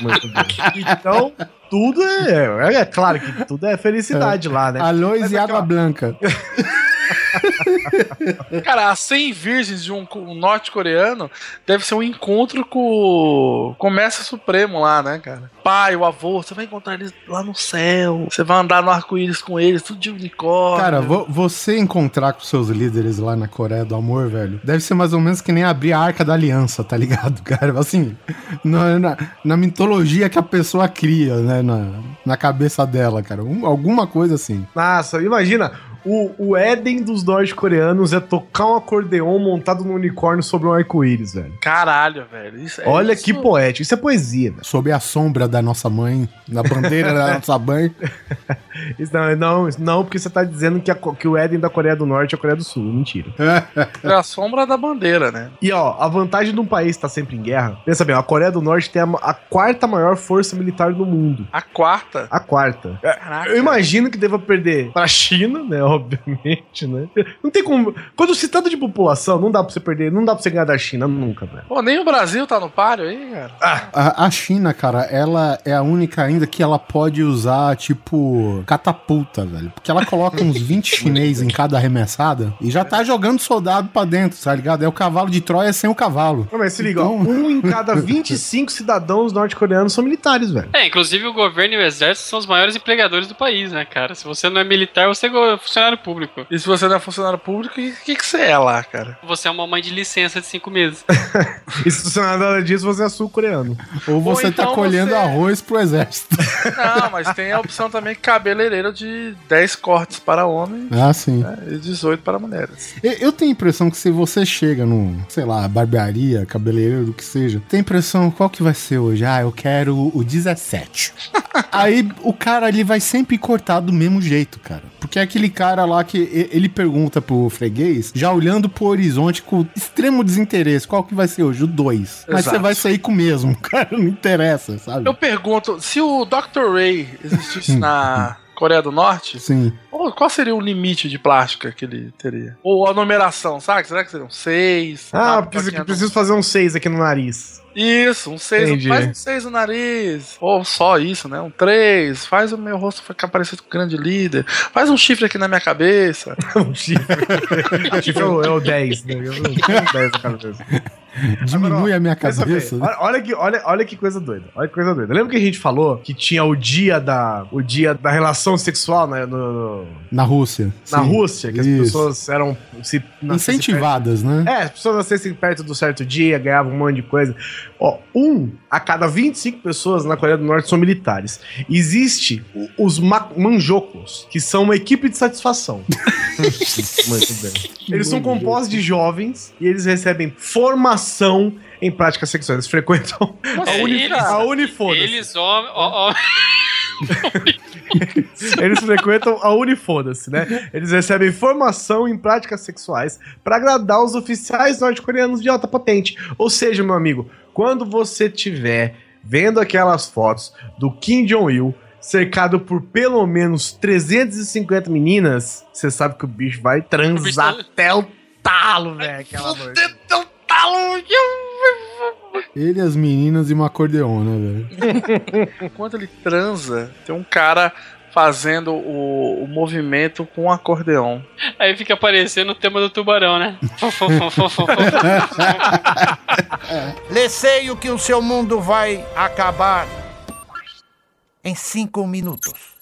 Speaker 5: Muito bem. Então, tudo é, é. claro que tudo é felicidade lá, né?
Speaker 3: A luz
Speaker 5: Mas
Speaker 3: e água
Speaker 5: aquela-
Speaker 3: branca.
Speaker 6: Cara, as 100 virgens de um, um norte-coreano deve ser um encontro com o com o mestre supremo lá, né, cara? Pai, o avô, você vai encontrar eles lá no céu. Você vai andar no arco-íris com eles, tudo de unicórnio.
Speaker 3: Cara, vo- você encontrar com seus líderes lá na Coreia do Amor, velho, deve ser mais ou menos que nem abrir a Arca da Aliança, tá ligado, cara? Assim, na, na, na mitologia que a pessoa cria, né, na, na cabeça dela, cara. Um- alguma coisa assim.
Speaker 5: Nossa, imagina. O, o Éden dos norte-coreanos é tocar um acordeon montado num unicórnio sobre um arco-íris, velho.
Speaker 6: Caralho, velho. Isso, é
Speaker 5: Olha
Speaker 6: isso.
Speaker 5: que poético. Isso é poesia, velho.
Speaker 3: Sob a sombra da nossa mãe, na bandeira da nossa mãe.
Speaker 5: Isso não, não, isso não, porque você tá dizendo que, a que o Éden da Coreia do Norte é a Coreia do Sul. Mentira.
Speaker 6: É a sombra da bandeira, né?
Speaker 5: E ó, a vantagem de um país estar sempre em guerra. Pensa bem, a Coreia do Norte tem a, a quarta maior força militar do mundo.
Speaker 6: A quarta.
Speaker 5: A quarta. É,
Speaker 6: Caraca.
Speaker 5: Eu imagino que deva perder pra China, né? Obviamente, né? Não tem como. Quando se trata de população, não dá pra você perder, não dá pra você ganhar da China nunca, velho.
Speaker 6: Pô, nem o Brasil tá no páreo aí, cara.
Speaker 3: A, a China, cara, ela é a única ainda que ela pode usar, tipo, catapulta, velho. Porque ela coloca uns 20 chinês em cada arremessada e já tá jogando soldado pra dentro, tá ligado? É o cavalo de Troia sem o cavalo.
Speaker 5: Não, mas se liga, ó,
Speaker 3: Então-
Speaker 5: um em cada 25 cidadãos norte-coreanos são militares, velho.
Speaker 2: É, inclusive o governo e o exército são os maiores empregadores do país, né, cara? Se você não é militar, você é go- funcionário público.
Speaker 6: E se você não é funcionário público, o que, que você é lá, cara?
Speaker 2: Você é uma mãe de licença de cinco meses.
Speaker 5: E se você não é nada disso, você é sul-coreano.
Speaker 3: Ou você
Speaker 6: então
Speaker 3: tá colhendo
Speaker 6: você-
Speaker 3: arroz pro exército.
Speaker 6: Não, mas tem a opção também cabeleireiro de 10 cortes para homens
Speaker 3: Ah, sim.
Speaker 6: né, e 18 para mulheres.
Speaker 3: Eu, tenho a impressão que se você chega num, sei lá, barbearia, cabeleireiro, do que seja, tem a impressão, qual que vai ser hoje? Ah, eu quero o 17. Aí o cara ali vai sempre cortar do mesmo jeito, cara. Porque é aquele cara lá que ele pergunta pro freguês, já olhando pro horizonte com extremo desinteresse, qual que vai ser hoje? O 2. Mas você vai sair com o mesmo, cara, não interessa, sabe?
Speaker 6: Eu pergunto, se o Dr. Ray existisse na Coreia do Norte,
Speaker 3: Sim.
Speaker 6: qual qual seria o limite de plástica que ele teria? Ou a numeração, sabe? Será que seriam seis?
Speaker 5: Ah, preciso,
Speaker 6: plaquinha
Speaker 5: preciso fazer um 6 aqui no nariz.
Speaker 6: Isso, um 6,
Speaker 5: Entendi.
Speaker 6: faz um 6 no nariz. Ou só isso, né? Um 3, faz o meu rosto ficar parecido com o grande líder. Faz um chifre aqui na minha cabeça.
Speaker 5: um chifre. o chifre é o, é o 10, né? Eu não tenho 10 na cabeça.
Speaker 3: Diminui a minha cabeça. né?
Speaker 5: Olha, olha que, olha, olha que coisa doida. Olha que coisa doida. Lembra que a gente falou que tinha o dia da, o dia da relação sexual né, no-
Speaker 3: Na Rússia.
Speaker 5: na
Speaker 3: Sim.
Speaker 5: Rússia? Que as
Speaker 3: Isso.
Speaker 5: pessoas eram se
Speaker 3: Incentivadas, né?
Speaker 5: perto- É, as pessoas nascessem perto do certo dia, ganhavam um monte de coisa. Ó, um a cada 25 pessoas na Coreia do Norte são militares. Existe o- os ma manjocos, que são uma equipe de satisfação. Muito bem. Eles são compostos de jovens e eles recebem formação em práticas sexuais. Eles frequentam a, uni
Speaker 2: eles-
Speaker 5: a Unifoda.
Speaker 2: Eles, homem, ó, ó,
Speaker 5: Eles frequentam a Unifoda-se, né? Eles recebem formação em práticas sexuais para agradar os oficiais norte-coreanos de alta patente. Ou seja, meu amigo, quando você tiver vendo aquelas fotos do Kim Jong-il cercado por pelo menos 350 meninas, você sabe que o bicho vai transar até o talo, velho, aquela noite.
Speaker 3: Ele, as meninas e uma acordeon, né, velho?
Speaker 6: Enquanto ele transa, tem um cara fazendo o, o movimento com o acordeão.
Speaker 2: Aí fica aparecendo o tema do tubarão, né?
Speaker 9: Receio que o seu mundo vai acabar em cinco minutos.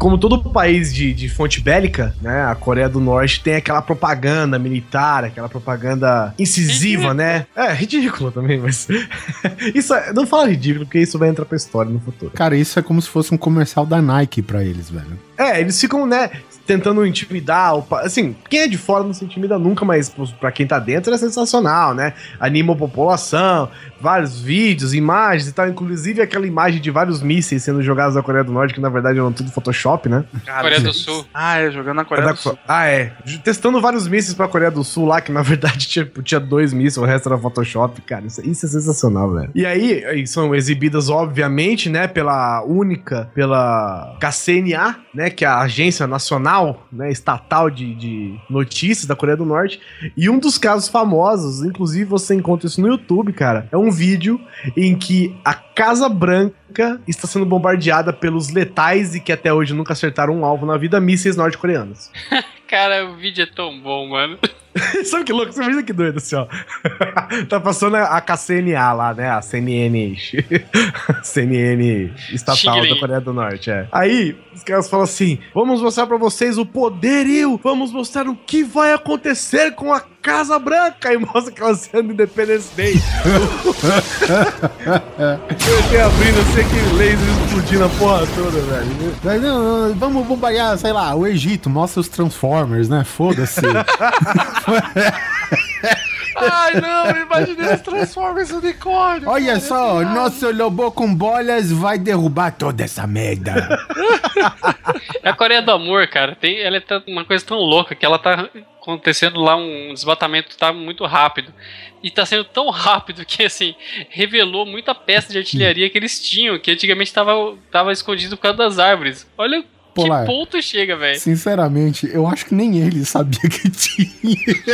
Speaker 5: Como todo país de, de fonte bélica, né? A Coreia do Norte tem aquela propaganda militar, aquela propaganda incisiva, né? É, ridículo também, mas. isso é- não fala ridículo, porque isso vai entrar pra história no futuro.
Speaker 3: Cara, isso é como se fosse um comercial da Nike pra eles, velho.
Speaker 5: É, eles ficam, né, tentando intimidar. Assim, quem é de fora não se intimida nunca, mas pô, pra quem tá dentro é sensacional, né? Anima a população, vários vídeos, imagens e tal. Inclusive aquela imagem de vários mísseis sendo jogados da Coreia do Norte, que na verdade eram tudo Photoshop, né?
Speaker 6: Cara,
Speaker 2: Coreia do Sul.
Speaker 6: Ah, é, jogando na Coreia
Speaker 5: Da-
Speaker 6: do Sul.
Speaker 5: Ah, é. Testando vários mísseis pra Coreia do Sul lá, que na verdade tipo, tinha dois mísseis, o resto era Photoshop, cara. Isso, isso é sensacional, velho. E aí, aí são exibidas, obviamente, né, pela única, pela KCNA, né, que é a agência nacional, né, estatal de, de notícias da Coreia do Norte. E um dos casos famosos, inclusive você encontra isso no YouTube, cara, é um vídeo em que a Casa Branca está sendo bombardeada pelos letais e que até hoje nunca acertaram um alvo na vida, mísseis norte-coreanos.
Speaker 2: Cara, o vídeo é tão bom, mano.
Speaker 5: Sabe que louco? Você imagina que doido assim, ó. tá passando a KCNA lá, né? A CNN. CNN estatal da Coreia do Norte, é. Aí, os caras falam assim: vamos mostrar pra vocês o poderio, vamos mostrar o que vai acontecer com a Casa Branca. E mostra aquela cena do Independence Day. Eu tenho abrindo, eu sei que laser explodindo a porra toda, velho.
Speaker 3: Mas não, não, vamos bombardear, sei lá, o Egito, mostra os Transformers, né? Foda-se.
Speaker 6: Ai, não, eu imaginei os Transformers unicórnio.
Speaker 3: Olha
Speaker 6: cara,
Speaker 3: só,
Speaker 6: é genial.
Speaker 3: nosso robô com bolas vai derrubar toda essa merda.
Speaker 2: É a Coreia do Amor, cara. Tem, ela é tão- uma coisa tão louca que ela tá acontecendo lá um desmatamento tá muito rápido. E tá sendo tão rápido que, assim, revelou muita peça de artilharia que eles tinham, que antigamente tava, tava escondido por causa das árvores. Olha
Speaker 3: Polar.
Speaker 2: que ponto chega, velho.
Speaker 3: Sinceramente, eu acho que nem ele sabia que tinha.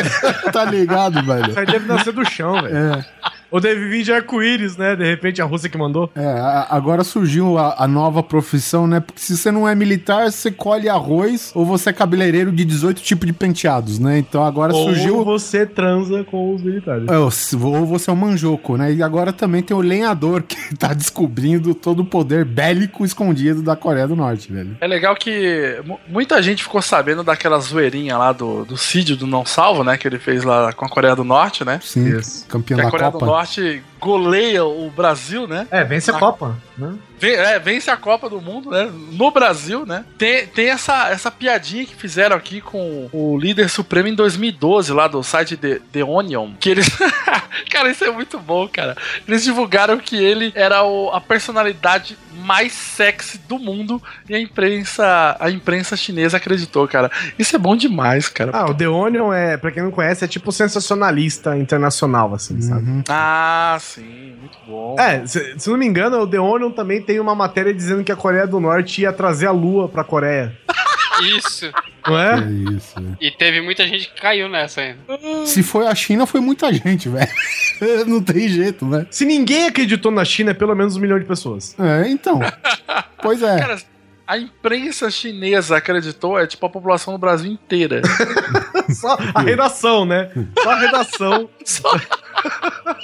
Speaker 3: tá ligado, velho?
Speaker 5: Isso aí deve nascer do chão, velho.
Speaker 3: É,
Speaker 5: Ou deve vir de arco-íris, né? De repente a Rússia que mandou.
Speaker 3: é, agora surgiu a, a nova profissão, né? Porque se você não é militar, você colhe arroz ou você é cabeleireiro de 18 tipos de penteados, né? Então agora
Speaker 5: Ou
Speaker 3: surgiu.
Speaker 5: você transa com os militares.
Speaker 3: É, ou ou você é um manjoco, né? E agora também tem o lenhador que tá descobrindo todo o poder bélico escondido da Coreia do Norte, velho.
Speaker 6: É legal que mu- muita gente ficou sabendo daquela zoeirinha lá do, do Cídio do Não Salvo, né? Que ele fez lá com a Coreia do Norte, né?
Speaker 3: Sim,
Speaker 5: Isso.
Speaker 3: campeão da
Speaker 6: Coreia
Speaker 3: Copa.
Speaker 6: Do Norte goleia o Brasil, né?
Speaker 5: É, vence a
Speaker 6: Ah.
Speaker 5: Copa, né?
Speaker 6: É, vence a Copa do Mundo, né? No Brasil, né? Tem, tem essa, essa piadinha que fizeram aqui com o líder supremo em 2012, lá do site The, The Onion. Que eles. cara, isso é muito bom, cara. Eles divulgaram que ele era o- a personalidade mais sexy do mundo e a imprensa, a imprensa chinesa acreditou, cara. Isso é bom demais, cara.
Speaker 5: Ah, o The Onion é, pra quem não conhece, é tipo sensacionalista internacional, assim, sabe?
Speaker 3: Uhum.
Speaker 6: Ah, sim, muito bom.
Speaker 5: É, se, se não me engano, o The Onion também tem uma matéria dizendo que a Coreia do Norte ia trazer a Lua pra Coreia.
Speaker 2: Isso.
Speaker 5: Não
Speaker 3: É
Speaker 5: é?
Speaker 3: isso, né?
Speaker 2: E teve muita gente que caiu nessa ainda.
Speaker 3: Se foi a China, foi muita gente, velho. Não tem jeito, né?
Speaker 5: Se ninguém acreditou na China, é pelo menos um milhão de pessoas.
Speaker 3: É, então. Pois é.
Speaker 6: Cara, a imprensa chinesa acreditou, é tipo a população do Brasil inteira.
Speaker 5: Só a redação, né? Só a redação.
Speaker 6: Só-
Speaker 5: a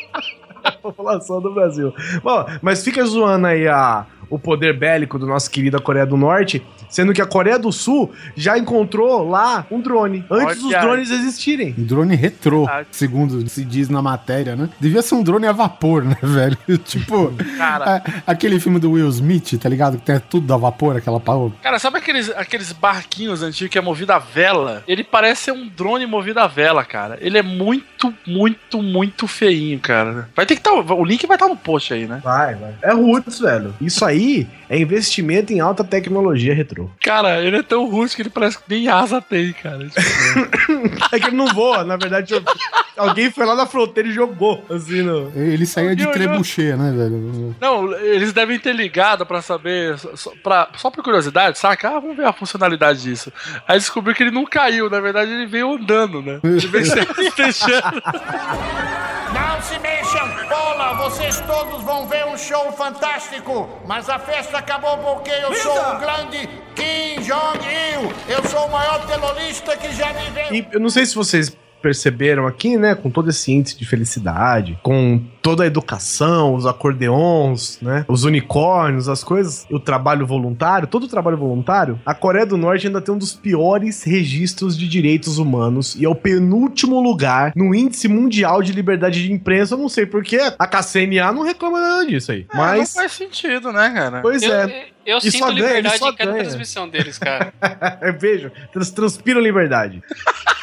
Speaker 5: população do Brasil. Bom, mas fica zoando aí a, o poder bélico do nosso querido Coreia do Norte, sendo que a Coreia do Sul já encontrou lá um drone, antes dos
Speaker 6: Olha aí.
Speaker 5: drones existirem.
Speaker 3: Um drone retrô,
Speaker 6: Verdade.
Speaker 3: segundo se diz na matéria, né? Devia ser um drone a vapor, né, velho? tipo,
Speaker 6: Cara,
Speaker 3: a- aquele filme do Will Smith, tá ligado? Que tem tudo a vapor, aquela pau.
Speaker 6: cara, sabe aqueles, aqueles barquinhos antigos que é movido a vela? Ele parece ser um drone movido a vela, cara. Ele é muito, muito, muito feinho, cara. Vai ter que estar. o link vai estar no post aí, né?
Speaker 5: Vai, vai. É roots, velho. Isso aí é investimento em alta tecnologia retrô.
Speaker 6: Cara, ele é tão rústico que ele parece que nem asa tem, cara. Tipo,
Speaker 5: É que ele não voa, na verdade, eu- alguém foi lá na fronteira e jogou, assim, no...
Speaker 3: Ele saía de trebuchet, né, velho?
Speaker 6: Não, eles devem ter ligado pra saber, só, pra, só por curiosidade, saca? Ah, vamos ver a funcionalidade disso. Aí descobriu que ele não caiu, na verdade ele veio andando, né? Ele veio se fechando.
Speaker 9: Não se mexam! Bola, vocês todos vão ver um show fantástico! Mas a festa acabou porque eu sou o grande Kim Jong-il! Eu sou o maior terrorista que já viveu!
Speaker 5: E eu não sei se vocês perceberam aqui, né, com todo esse índice de felicidade, com toda a educação, os acordeons, né, os unicórnios, as coisas, o trabalho voluntário, todo o trabalho voluntário, a Coreia do Norte ainda tem um dos piores registros de direitos humanos e é o penúltimo lugar no índice mundial de liberdade de imprensa. Eu não sei porque a KCNA não reclama nada disso aí.
Speaker 6: Não
Speaker 5: Mas,
Speaker 6: faz sentido, né, cara?
Speaker 5: pois
Speaker 2: Eu,
Speaker 5: é,
Speaker 2: eu
Speaker 5: E
Speaker 2: sinto
Speaker 5: ganha,
Speaker 2: liberdade
Speaker 5: só
Speaker 2: em cada
Speaker 5: ganha.
Speaker 2: transmissão deles, cara.
Speaker 5: vejo, trans, transpiram liberdade.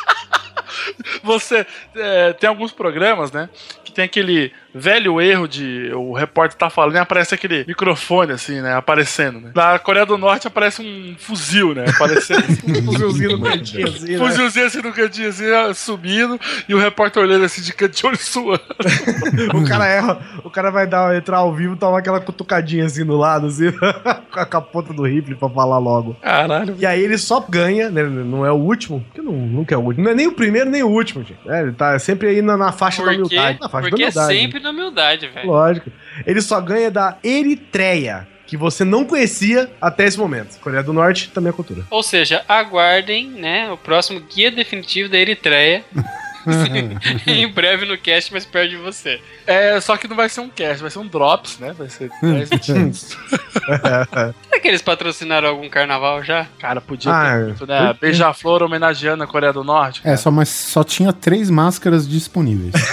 Speaker 6: Você é, tem alguns programas, né? Que tem aquele velho erro de o repórter tá falando e aparece aquele microfone, assim, né? Aparecendo, né? Na Coreia do Norte aparece um fuzil, né? Aparecendo.
Speaker 5: Um fuzilzinho no cantinho, assim, né?
Speaker 6: Fuzilzinho assim no cantinho, assim, subindo, e o repórter olhando assim de canto de olho suando.
Speaker 5: O cara erra, o cara vai dar, entrar ao vivo, toma aquela cutucadinha assim do lado, assim, com a capota do rifle pra falar logo.
Speaker 6: Caralho.
Speaker 5: E aí ele só ganha, né? Não é o último, porque não, nunca é o último. Não é nem o primeiro nem o último, gente. É, ele tá sempre aí na, na faixa da
Speaker 2: Porque,
Speaker 5: humildade. Na faixa
Speaker 2: porque
Speaker 5: da
Speaker 2: é
Speaker 5: humildade.
Speaker 2: Na humildade, velho.
Speaker 5: Lógico. Ele só ganha da Eritreia, que você não conhecia até esse momento. Coreia do Norte também é cultura.
Speaker 2: Ou seja, aguardem, né, o próximo guia definitivo da Eritreia. em breve no cast, mas perto de você.
Speaker 6: É, só que não vai ser um cast, vai ser um drops, né? Vai ser 10 minutos.
Speaker 2: Será que eles patrocinaram algum carnaval já?
Speaker 6: Cara, podia
Speaker 5: Ah,
Speaker 6: ter muito, né? Beija-flor homenageando a Coreia do Norte.
Speaker 3: É, só, mas só tinha três máscaras disponíveis.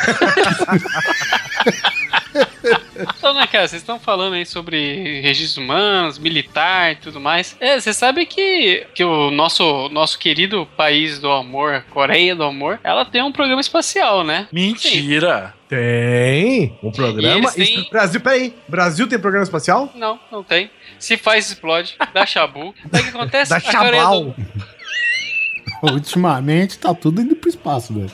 Speaker 2: Então, né, cara, vocês estão falando aí sobre registros humanos, militar e tudo mais. É, você sabe que, que o nosso, nosso querido país do amor, Coreia do Amor, ela tem um programa espacial, né?
Speaker 6: Mentira!
Speaker 5: Tem um programa.
Speaker 2: têm-
Speaker 5: Brasil, peraí. Brasil tem programa espacial?
Speaker 2: Não, não tem. Se faz, explode. Dá chabu. Aí o que acontece?
Speaker 5: Da Chabal.
Speaker 2: do-
Speaker 3: Ultimamente tá tudo indo pro espaço, velho.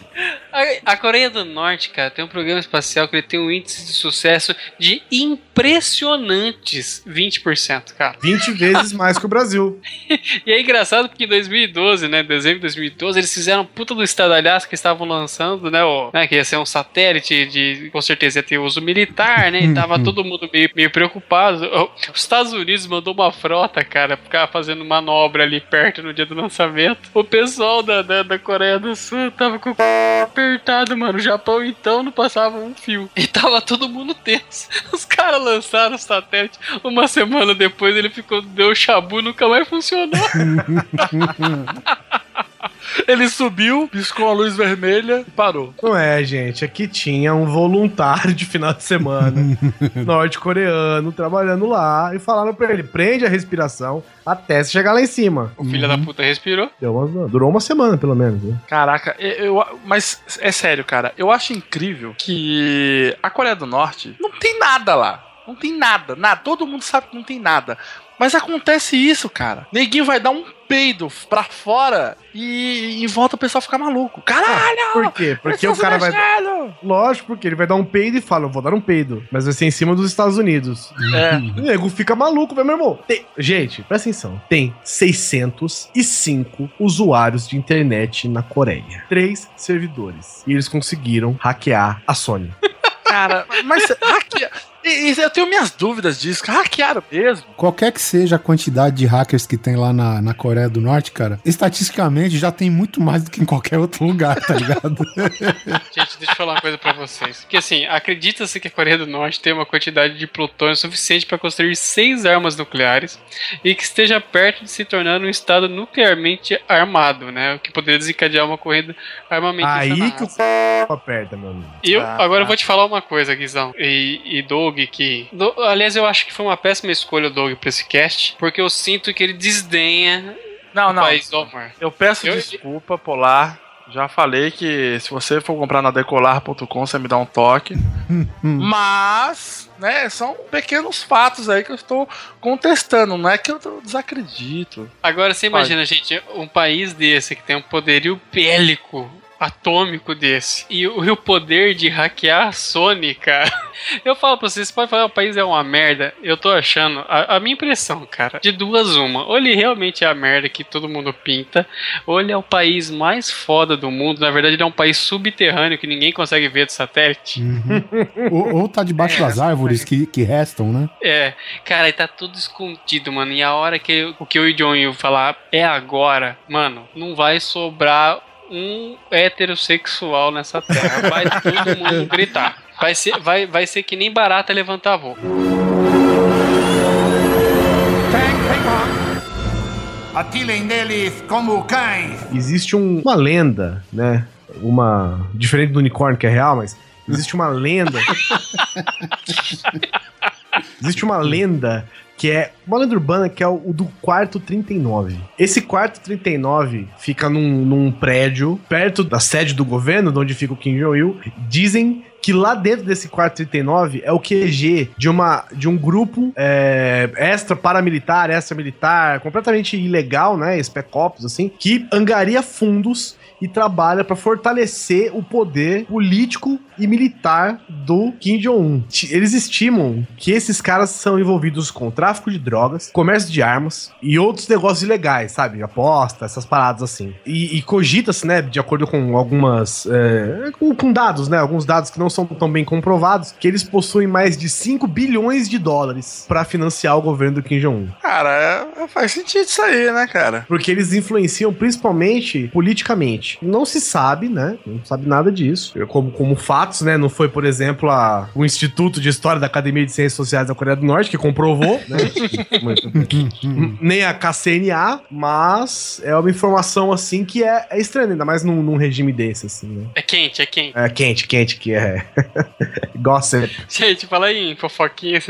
Speaker 2: A, a Coreia do Norte, cara, tem um programa espacial que ele tem um índice de sucesso de impressionantes 20%, cara.
Speaker 5: 20 vezes mais que o Brasil.
Speaker 2: E é engraçado porque em 2012, né, dezembro de 2012, eles fizeram puta do estadalhaço que estavam lançando, né, o, né, que ia ser um satélite de, com certeza ia ter uso militar, né, e tava todo mundo meio, meio preocupado. Os Estados Unidos mandou uma frota, cara, ficar fazendo manobra ali perto no dia do lançamento. O pessoal da, da, da Coreia do Sul tava com o. apertado, mano. O Japão então não passava um fio. E tava todo mundo tenso. Os caras lançaram o satélite. Uma semana depois ele ficou, deu chabu e nunca mais funcionou.
Speaker 6: Ele subiu, piscou a luz vermelha e parou.
Speaker 5: Não é, gente. Aqui tinha um voluntário de final de semana, norte-coreano, trabalhando lá, e falaram pra ele: prende a respiração até você chegar lá em cima.
Speaker 2: O filho da puta respirou.
Speaker 5: Deu uma- durou uma semana, pelo menos. Né?
Speaker 6: Caraca, eu, eu- mas é sério, cara. Eu acho incrível que a Coreia do Norte não tem nada lá. Não tem nada, nada. Todo mundo sabe que não tem nada. Mas acontece isso, cara. Neguinho vai dar um peido pra fora e, e volta o pessoal ficar maluco. Caralho!
Speaker 5: Por quê? Porque o cara vai. Lógico, porque ele vai dar um peido e fala: Eu vou dar um peido. Mas vai ser em cima dos Estados Unidos.
Speaker 6: É.
Speaker 5: O nego fica maluco, meu irmão. Tem- Gente, presta atenção. Tem 605 usuários de internet na Coreia. Três servidores. E eles conseguiram hackear a Sony.
Speaker 6: Cara, mas hackear. E- e Eu tenho minhas dúvidas disso. Hackearam mesmo.
Speaker 3: Qualquer que seja a quantidade de hackers que tem lá na, na Coreia do Norte, cara, estatisticamente já tem muito mais do que em qualquer outro lugar, tá ligado?
Speaker 2: Gente, deixa eu falar uma coisa pra vocês. Porque assim, acredita-se que a Coreia do Norte tem uma quantidade de plutônio suficiente para construir seis armas nucleares e que esteja perto de se tornar um estado nuclearmente armado, né? O que poderia desencadear uma corrida armamentista.
Speaker 5: Aí que o c... aperta, meu amigo.
Speaker 2: E eu,
Speaker 6: Ah,
Speaker 2: agora eu
Speaker 6: tá.
Speaker 2: vou te falar uma coisa, Guizão. E, e Doug, que. Do- aliás, eu acho que foi uma péssima escolha o Doug pra esse cast, porque eu sinto que ele desdenha
Speaker 6: Não,
Speaker 2: o
Speaker 6: não.
Speaker 2: país do amor.
Speaker 6: Eu peço
Speaker 2: Eu-
Speaker 6: desculpa, Polar. Já falei que se você for comprar na decolar.com, você me dá um toque. Mas, né, são pequenos fatos aí que eu estou contestando. Não é que eu desacredito.
Speaker 2: Agora você
Speaker 6: Pode.
Speaker 2: imagina, gente, um país desse que tem um poderio bélico atômico desse e o, o poder de hackear a Sony, cara. Eu falo pra vocês, você pode falar o país é uma merda. Eu tô achando, a, a minha impressão, cara, de duas uma. Ou ele realmente é a merda que todo mundo pinta, ou ele é o país mais foda do mundo. Na verdade, ele é um país subterrâneo que ninguém consegue ver do satélite.
Speaker 3: ou, ou tá debaixo das árvores que, que restam, né?
Speaker 2: É, cara, e tá tudo escondido, mano. E a hora que o que e o John falar é agora, mano, não vai sobrar um heterossexual nessa terra. Vai todo mundo gritar. Vai ser, vai, vai ser que nem barata levantar voo.
Speaker 9: Atirem neles como cães.
Speaker 5: Existe um- uma lenda, né? Uma. Diferente do unicórnio que é real, mas existe uma lenda. existe uma lenda que é uma lenda urbana que é o, o do quarto 39. Esse quarto 39 fica num, num prédio perto da sede do governo, de onde fica o Kim Jong-il. Dizem que lá dentro desse quarto 39 é o QG de, uma, de um grupo é, extra paramilitar, extra militar, completamente ilegal, né? Spec Ops, assim, que angaria fundos e trabalha para fortalecer o poder político e militar do Kim Jong-un. Eles estimam que esses caras são envolvidos com tráfico de drogas, comércio de armas e outros negócios ilegais, sabe? Aposta, essas paradas assim. E, e cogita-se, né, de acordo com algumas. é, com, com dados, né? Alguns dados que não são tão bem comprovados, que eles possuem mais de 5 bilhões de dólares para financiar o governo do Kim Jong-un.
Speaker 6: Cara, é- faz sentido isso aí, né, cara?
Speaker 5: Porque eles influenciam principalmente politicamente. Não se sabe, né? Não sabe nada disso. Como, como fatos, né? Não foi, por exemplo, a, o Instituto de História da Academia de Ciências Sociais da Coreia do Norte que comprovou, né? Nem a KCNA, mas é uma informação assim que é, é estranha, ainda mais num, num regime desse, assim, né?
Speaker 2: É quente, é quente.
Speaker 5: É quente, quente, que é. Gossip.
Speaker 2: Gente, fala aí em fofoquinha.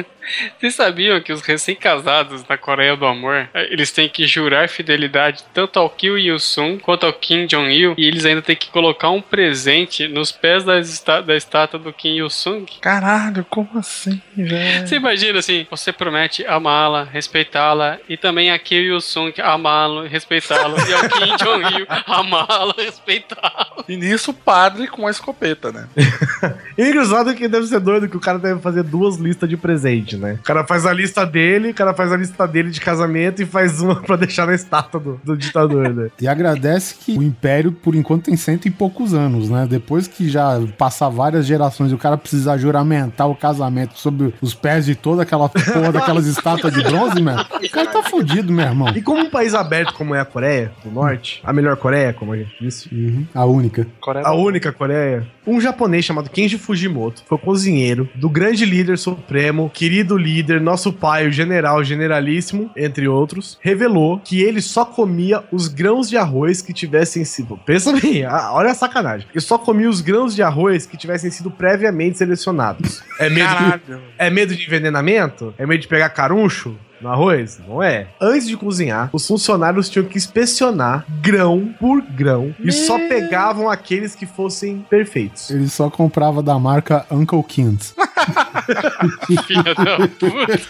Speaker 2: Vocês sabiam que os recém-casados na Coreia do Amor, eles têm que jurar fidelidade tanto ao Kim Il-sung quanto ao Kim Jong-il e eles ainda têm que colocar um presente nos pés da, esta- da estátua do Kim Il-sung?
Speaker 6: Caralho, como assim, velho?
Speaker 2: Você imagina assim, você promete amá-la, respeitá-la e também a Kim Il-sung amá-lo, respeitá-lo e ao Kim Jong-il amá-lo, respeitá-lo.
Speaker 6: E nisso o padre com a escopeta, né?
Speaker 5: E o engraçado é que deve ser doido que o cara deve fazer duas listas de presente, né? O cara faz a lista dele, o cara faz a lista dele de casamento e faz uma pra deixar na estátua do, do ditador, né?
Speaker 3: E agradece que o Império, por enquanto, tem cento e poucos anos, né? Depois que já passar várias gerações e o cara precisar juramentar o casamento sobre os pés de toda aquela porra daquelas estátuas de bronze, mano, o cara tá fudido, meu irmão.
Speaker 5: E como um país aberto como é a Coreia do Norte, a melhor Coreia, como a gente disse,
Speaker 3: Uhum, a única.
Speaker 6: Coreia
Speaker 5: a única Coreia, um japonês chamado Kenji Fujimoto foi cozinheiro do grande líder supremo, querido líder, nosso pai, o general, generalíssimo, entre outros, revelou que ele só comia os grãos de arroz que tivessem sido. Pensa bem, ah, olha a sacanagem. Ele só comia os grãos de arroz que tivessem sido previamente selecionados. É medo,
Speaker 6: Caralho.
Speaker 5: é medo de envenenamento? É medo de pegar caruncho? No arroz? Não é. Antes de cozinhar, os funcionários tinham que inspecionar grão por grão e só pegavam aqueles que fossem perfeitos.
Speaker 3: Ele só comprava da marca Uncle Kins.
Speaker 2: Filha da puta.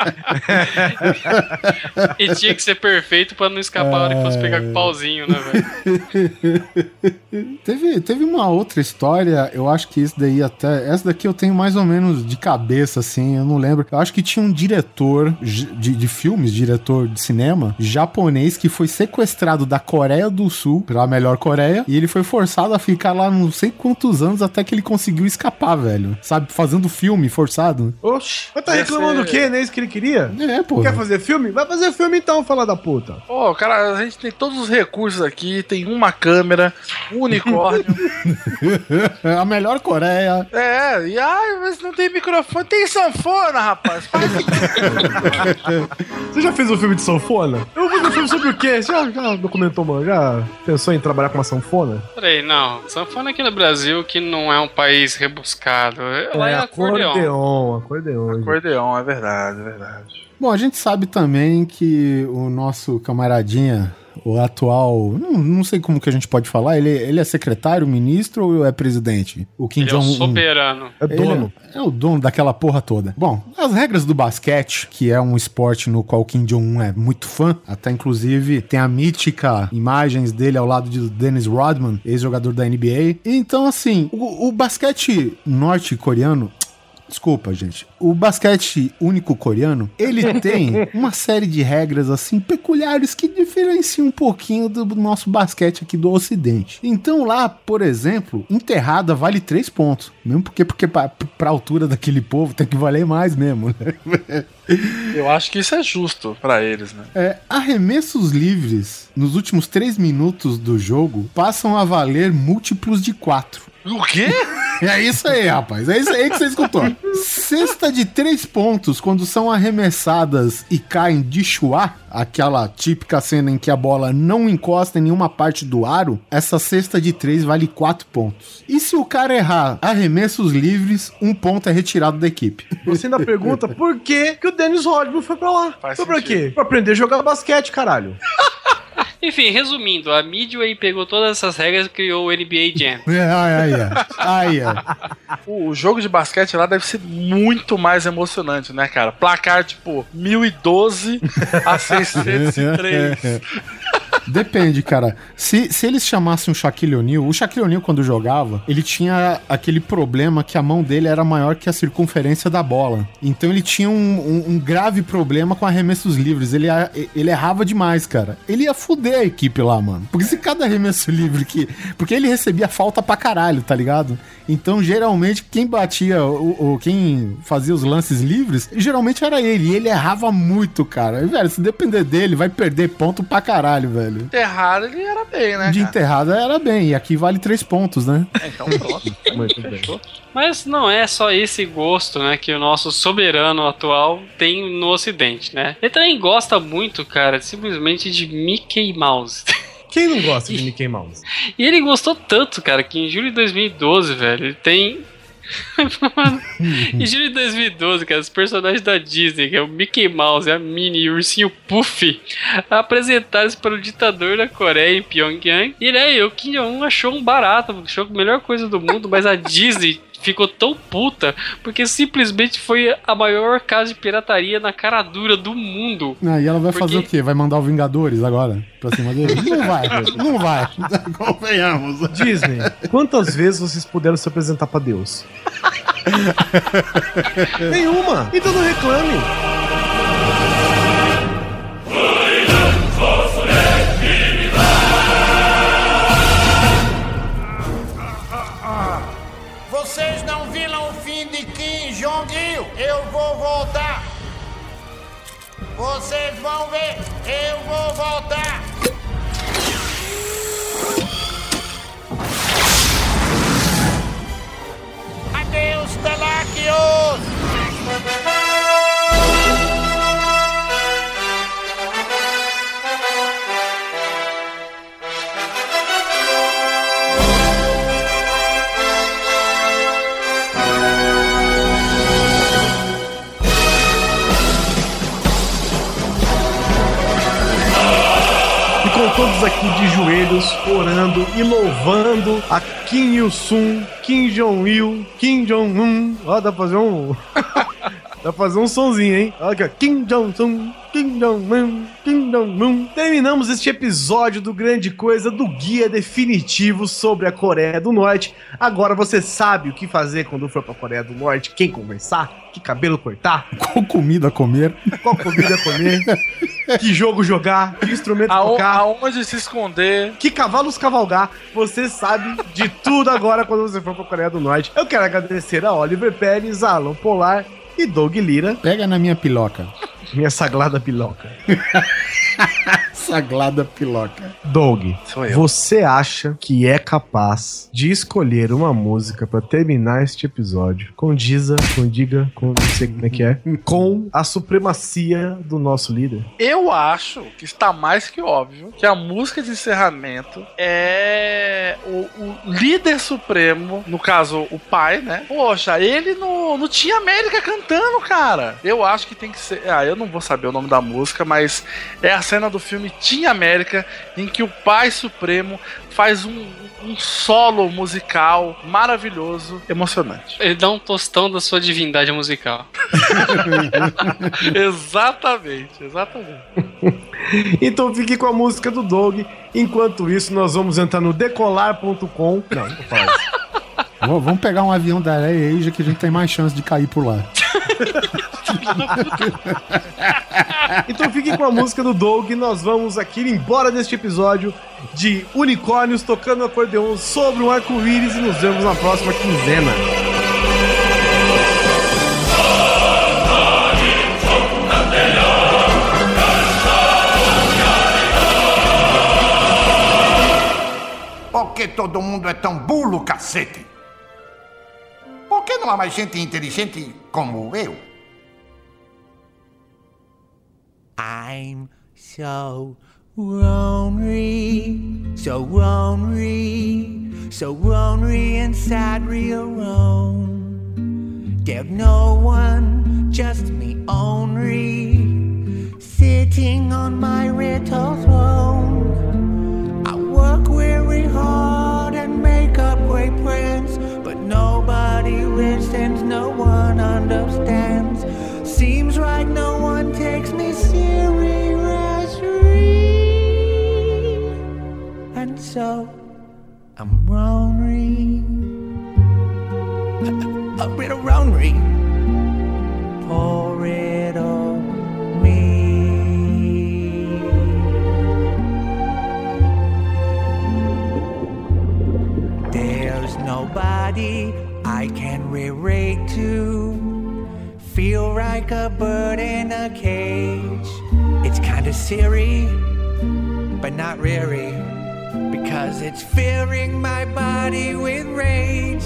Speaker 2: e tinha que ser perfeito pra não escapar a hora que fosse pegar com o pauzinho, né, velho?
Speaker 3: Teve, teve uma outra história, eu acho que isso daí até. Essa daqui eu tenho mais ou menos de cabeça, assim, eu não lembro. Eu acho que tinha um diretor de, de filmes, diretor de cinema, japonês, que foi sequestrado da Coreia do Sul, pela melhor Coreia, e ele foi forçado a ficar lá não sei quantos anos até que ele conseguiu escapar, velho. Sabe? Fazendo filme forçado.
Speaker 5: Oxi. Mas tá reclamando
Speaker 6: ser-
Speaker 5: o quê? Nem isso que ele queria?
Speaker 3: É, pô.
Speaker 5: Quer fazer filme? Vai fazer filme então, fala da puta.
Speaker 6: Pô, cara, a gente tem todos os recursos aqui, tem uma câmera, um unicórnio.
Speaker 3: a melhor Coreia.
Speaker 6: é, e ai, mas não tem microfone, tem sanfona, rapaz. Faz
Speaker 5: Você já fez um filme de sanfona? Eu vou fazer um filme sobre o quê? Você já, já documentou, mano? Já pensou em trabalhar com uma sanfona?
Speaker 2: Peraí, não. Sanfona aqui no Brasil, que não é um país rebuscado. Lá é, acordeon.
Speaker 5: acordeon. Acordeon.
Speaker 6: acordeon, é verdade, é verdade.
Speaker 3: Bom, a gente sabe também que o nosso camaradinha, o atual, não, não sei como que a gente pode falar, ele, ele é secretário, ministro ou é presidente? O Kim
Speaker 2: Ele é o
Speaker 3: Jong-un.
Speaker 2: soberano.
Speaker 5: É dono.
Speaker 3: É, é o dono daquela porra toda. Bom, as regras do basquete, que é um esporte no qual o Kim Jong-un é muito fã, até inclusive tem a mítica imagens dele ao lado de Dennis Rodman, ex-jogador da NBA. Então, assim, o, o basquete norte-coreano Desculpa, gente. O basquete único coreano, ele tem uma série de regras assim peculiares que diferenciam um pouquinho do nosso basquete aqui do ocidente. Então lá, por exemplo, enterrada vale três pontos. Mesmo porque, porque pra altura daquele povo tem que valer mais mesmo, né?
Speaker 6: Eu acho que isso é justo pra eles, né?
Speaker 3: É, arremessos livres nos últimos três minutos do jogo passam a valer múltiplos de quatro.
Speaker 6: O quê?
Speaker 3: É isso aí, rapaz. É isso aí que você escutou. Cesta de três pontos, quando são arremessadas e caem de chuá, aquela típica cena em que a bola não encosta em nenhuma parte do aro, essa cesta de três vale quatro pontos. E se o cara errar arremessos livres, um ponto é retirado da equipe.
Speaker 5: Você ainda pergunta por que, que o Dennis Rodman foi pra lá?
Speaker 6: Faz
Speaker 5: foi pra
Speaker 6: sentido.
Speaker 5: quê? Pra aprender a jogar basquete, caralho.
Speaker 2: Enfim, resumindo, a Midway pegou todas essas regras e criou o NBA Jam.
Speaker 3: É, aí, aí, aí, aí.
Speaker 6: O jogo de basquete lá deve ser muito mais emocionante, né, cara? Placar tipo 1012 a 603.
Speaker 3: Depende, cara. Se, se eles chamassem o Shaquille O'Neal, o Shaquille O'Neal, quando jogava, ele tinha aquele problema que a mão dele era maior que a circunferência da bola. Então ele tinha um, um- um grave problema com arremessos livres. Ele, ele errava demais, cara. Ele ia fuder a equipe lá, mano. Porque se cada arremesso livre que. Porque ele recebia falta pra caralho, tá ligado? Então, geralmente, quem batia, o, o- quem fazia os lances livres, geralmente era ele. E ele errava muito, cara. E, velho, se depender dele, vai perder ponto pra caralho, velho.
Speaker 6: Enterrado ele era bem, né?
Speaker 3: De
Speaker 6: cara?
Speaker 3: enterrada era bem, e aqui vale três pontos, né?
Speaker 6: É, Então pronto.
Speaker 5: Muito bem.
Speaker 2: Mas não é só esse gosto, né, que o nosso soberano atual tem no ocidente, né? Ele também gosta muito, cara, simplesmente de Mickey Mouse.
Speaker 5: Quem não gosta de Mickey Mouse?
Speaker 2: E ele gostou tanto, cara, que em julho de 2012, velho, ele tem. Em julho de 2012, cara, os personagens da Disney, que é o Mickey Mouse, a Minnie e o ursinho Puff, apresentaram-se para o ditador da Coreia em Pyongyang. E né, o Kim Jong-un achou um barato, achou a melhor coisa do mundo, mas a Disney ficou tão puta porque simplesmente foi a maior casa de pirataria na cara dura do mundo.
Speaker 3: Ah, e ela vai
Speaker 2: Porque-
Speaker 3: fazer o quê? Vai mandar o Vingadores agora pra cima dele? Não vai, não vai. Convenhamos.
Speaker 5: Disney, quantas vezes vocês puderam se apresentar pra Deus? Nenhuma. Então não reclame.
Speaker 9: Vocês vão ver. Eu vou voltar. Adeus, Terráqueos!
Speaker 5: Todos aqui de joelhos, orando e louvando a Kim Il-sung, Kim Jong-il, Kim Jong-un. Ó, dá pra fazer um... dá pra fazer um sonzinho, hein? Olha aqui, ó. Kim Jong-un, Kim Jong-un, Kim Jong-un. Terminamos este episódio do Grande Coisa, do guia definitivo sobre a Coreia do Norte. Agora você sabe o que fazer quando for pra Coreia do Norte, quem conversar, que cabelo cortar,
Speaker 3: Qual comida comer?
Speaker 5: qual comida comer, que jogo jogar, que instrumento
Speaker 6: Aon-
Speaker 5: tocar.
Speaker 6: Aonde se esconder?
Speaker 5: Que cavalos cavalgar, você sabe de tudo agora quando você for pra Coreia do Norte. Eu quero agradecer a Oliver Pérez, a Alan Polar E Doug Lira,
Speaker 3: Pega na minha piloca.
Speaker 5: Minha sagrada piloca.
Speaker 3: Sagrada piloca.
Speaker 5: Doug, você acha que é capaz de escolher uma música pra terminar este episódio com Diza, com Diga, com não sei como é que é, com a supremacia do nosso líder?
Speaker 6: Eu acho que está mais que óbvio que a música de encerramento é o, o líder supremo, no caso, o pai, né? Poxa, ele no, no Tinha América cantando, cara. Eu acho que tem que ser. Ah, eu não vou saber o nome da música, mas é a cena do filme Tinha América em que o pai supremo faz um, um solo musical maravilhoso, emocionante.
Speaker 2: Ele dá um tostão da sua divindade musical.
Speaker 6: exatamente, exatamente.
Speaker 5: Então fique com a música do Doug. Enquanto isso, nós vamos entrar no decolar.com. Não, não.
Speaker 3: Vamos pegar um avião da Air Asia que a gente tem mais chance de cair por lá.
Speaker 5: Então fique com a música do Doug. Nós vamos aqui embora deste episódio de unicórnios tocando acordeon sobre um arco-íris e nos vemos na próxima quinzena.
Speaker 9: Por que todo mundo é tão bulo, cacete? Por que não há mais gente inteligente como eu?
Speaker 11: I'm so lonely, so lonely, so lonely and sad, real alone. There's no one, just me only, sitting on my little throne. I work very hard and make up great plans, but nobody listens, no one understands. Seems like no one takes me seriously. And so I'm lonely. A, bit of lonely. Pour it on me. There's nobody I can relate to. Feel like a bird in a cage. It's kinda silly, but not really. Because it's filling my body with rage.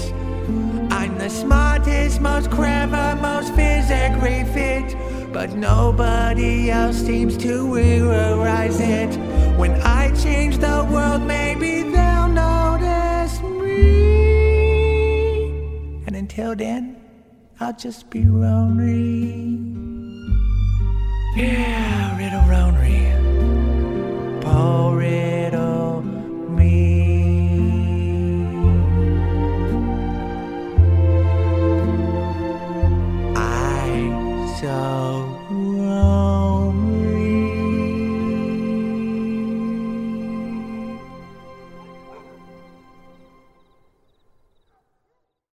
Speaker 11: I'm the smartest, most clever, most physically fit. But nobody else seems to realize it. When I change the world, maybe they'll notice me. And until then, I'll just be lonely. Yeah,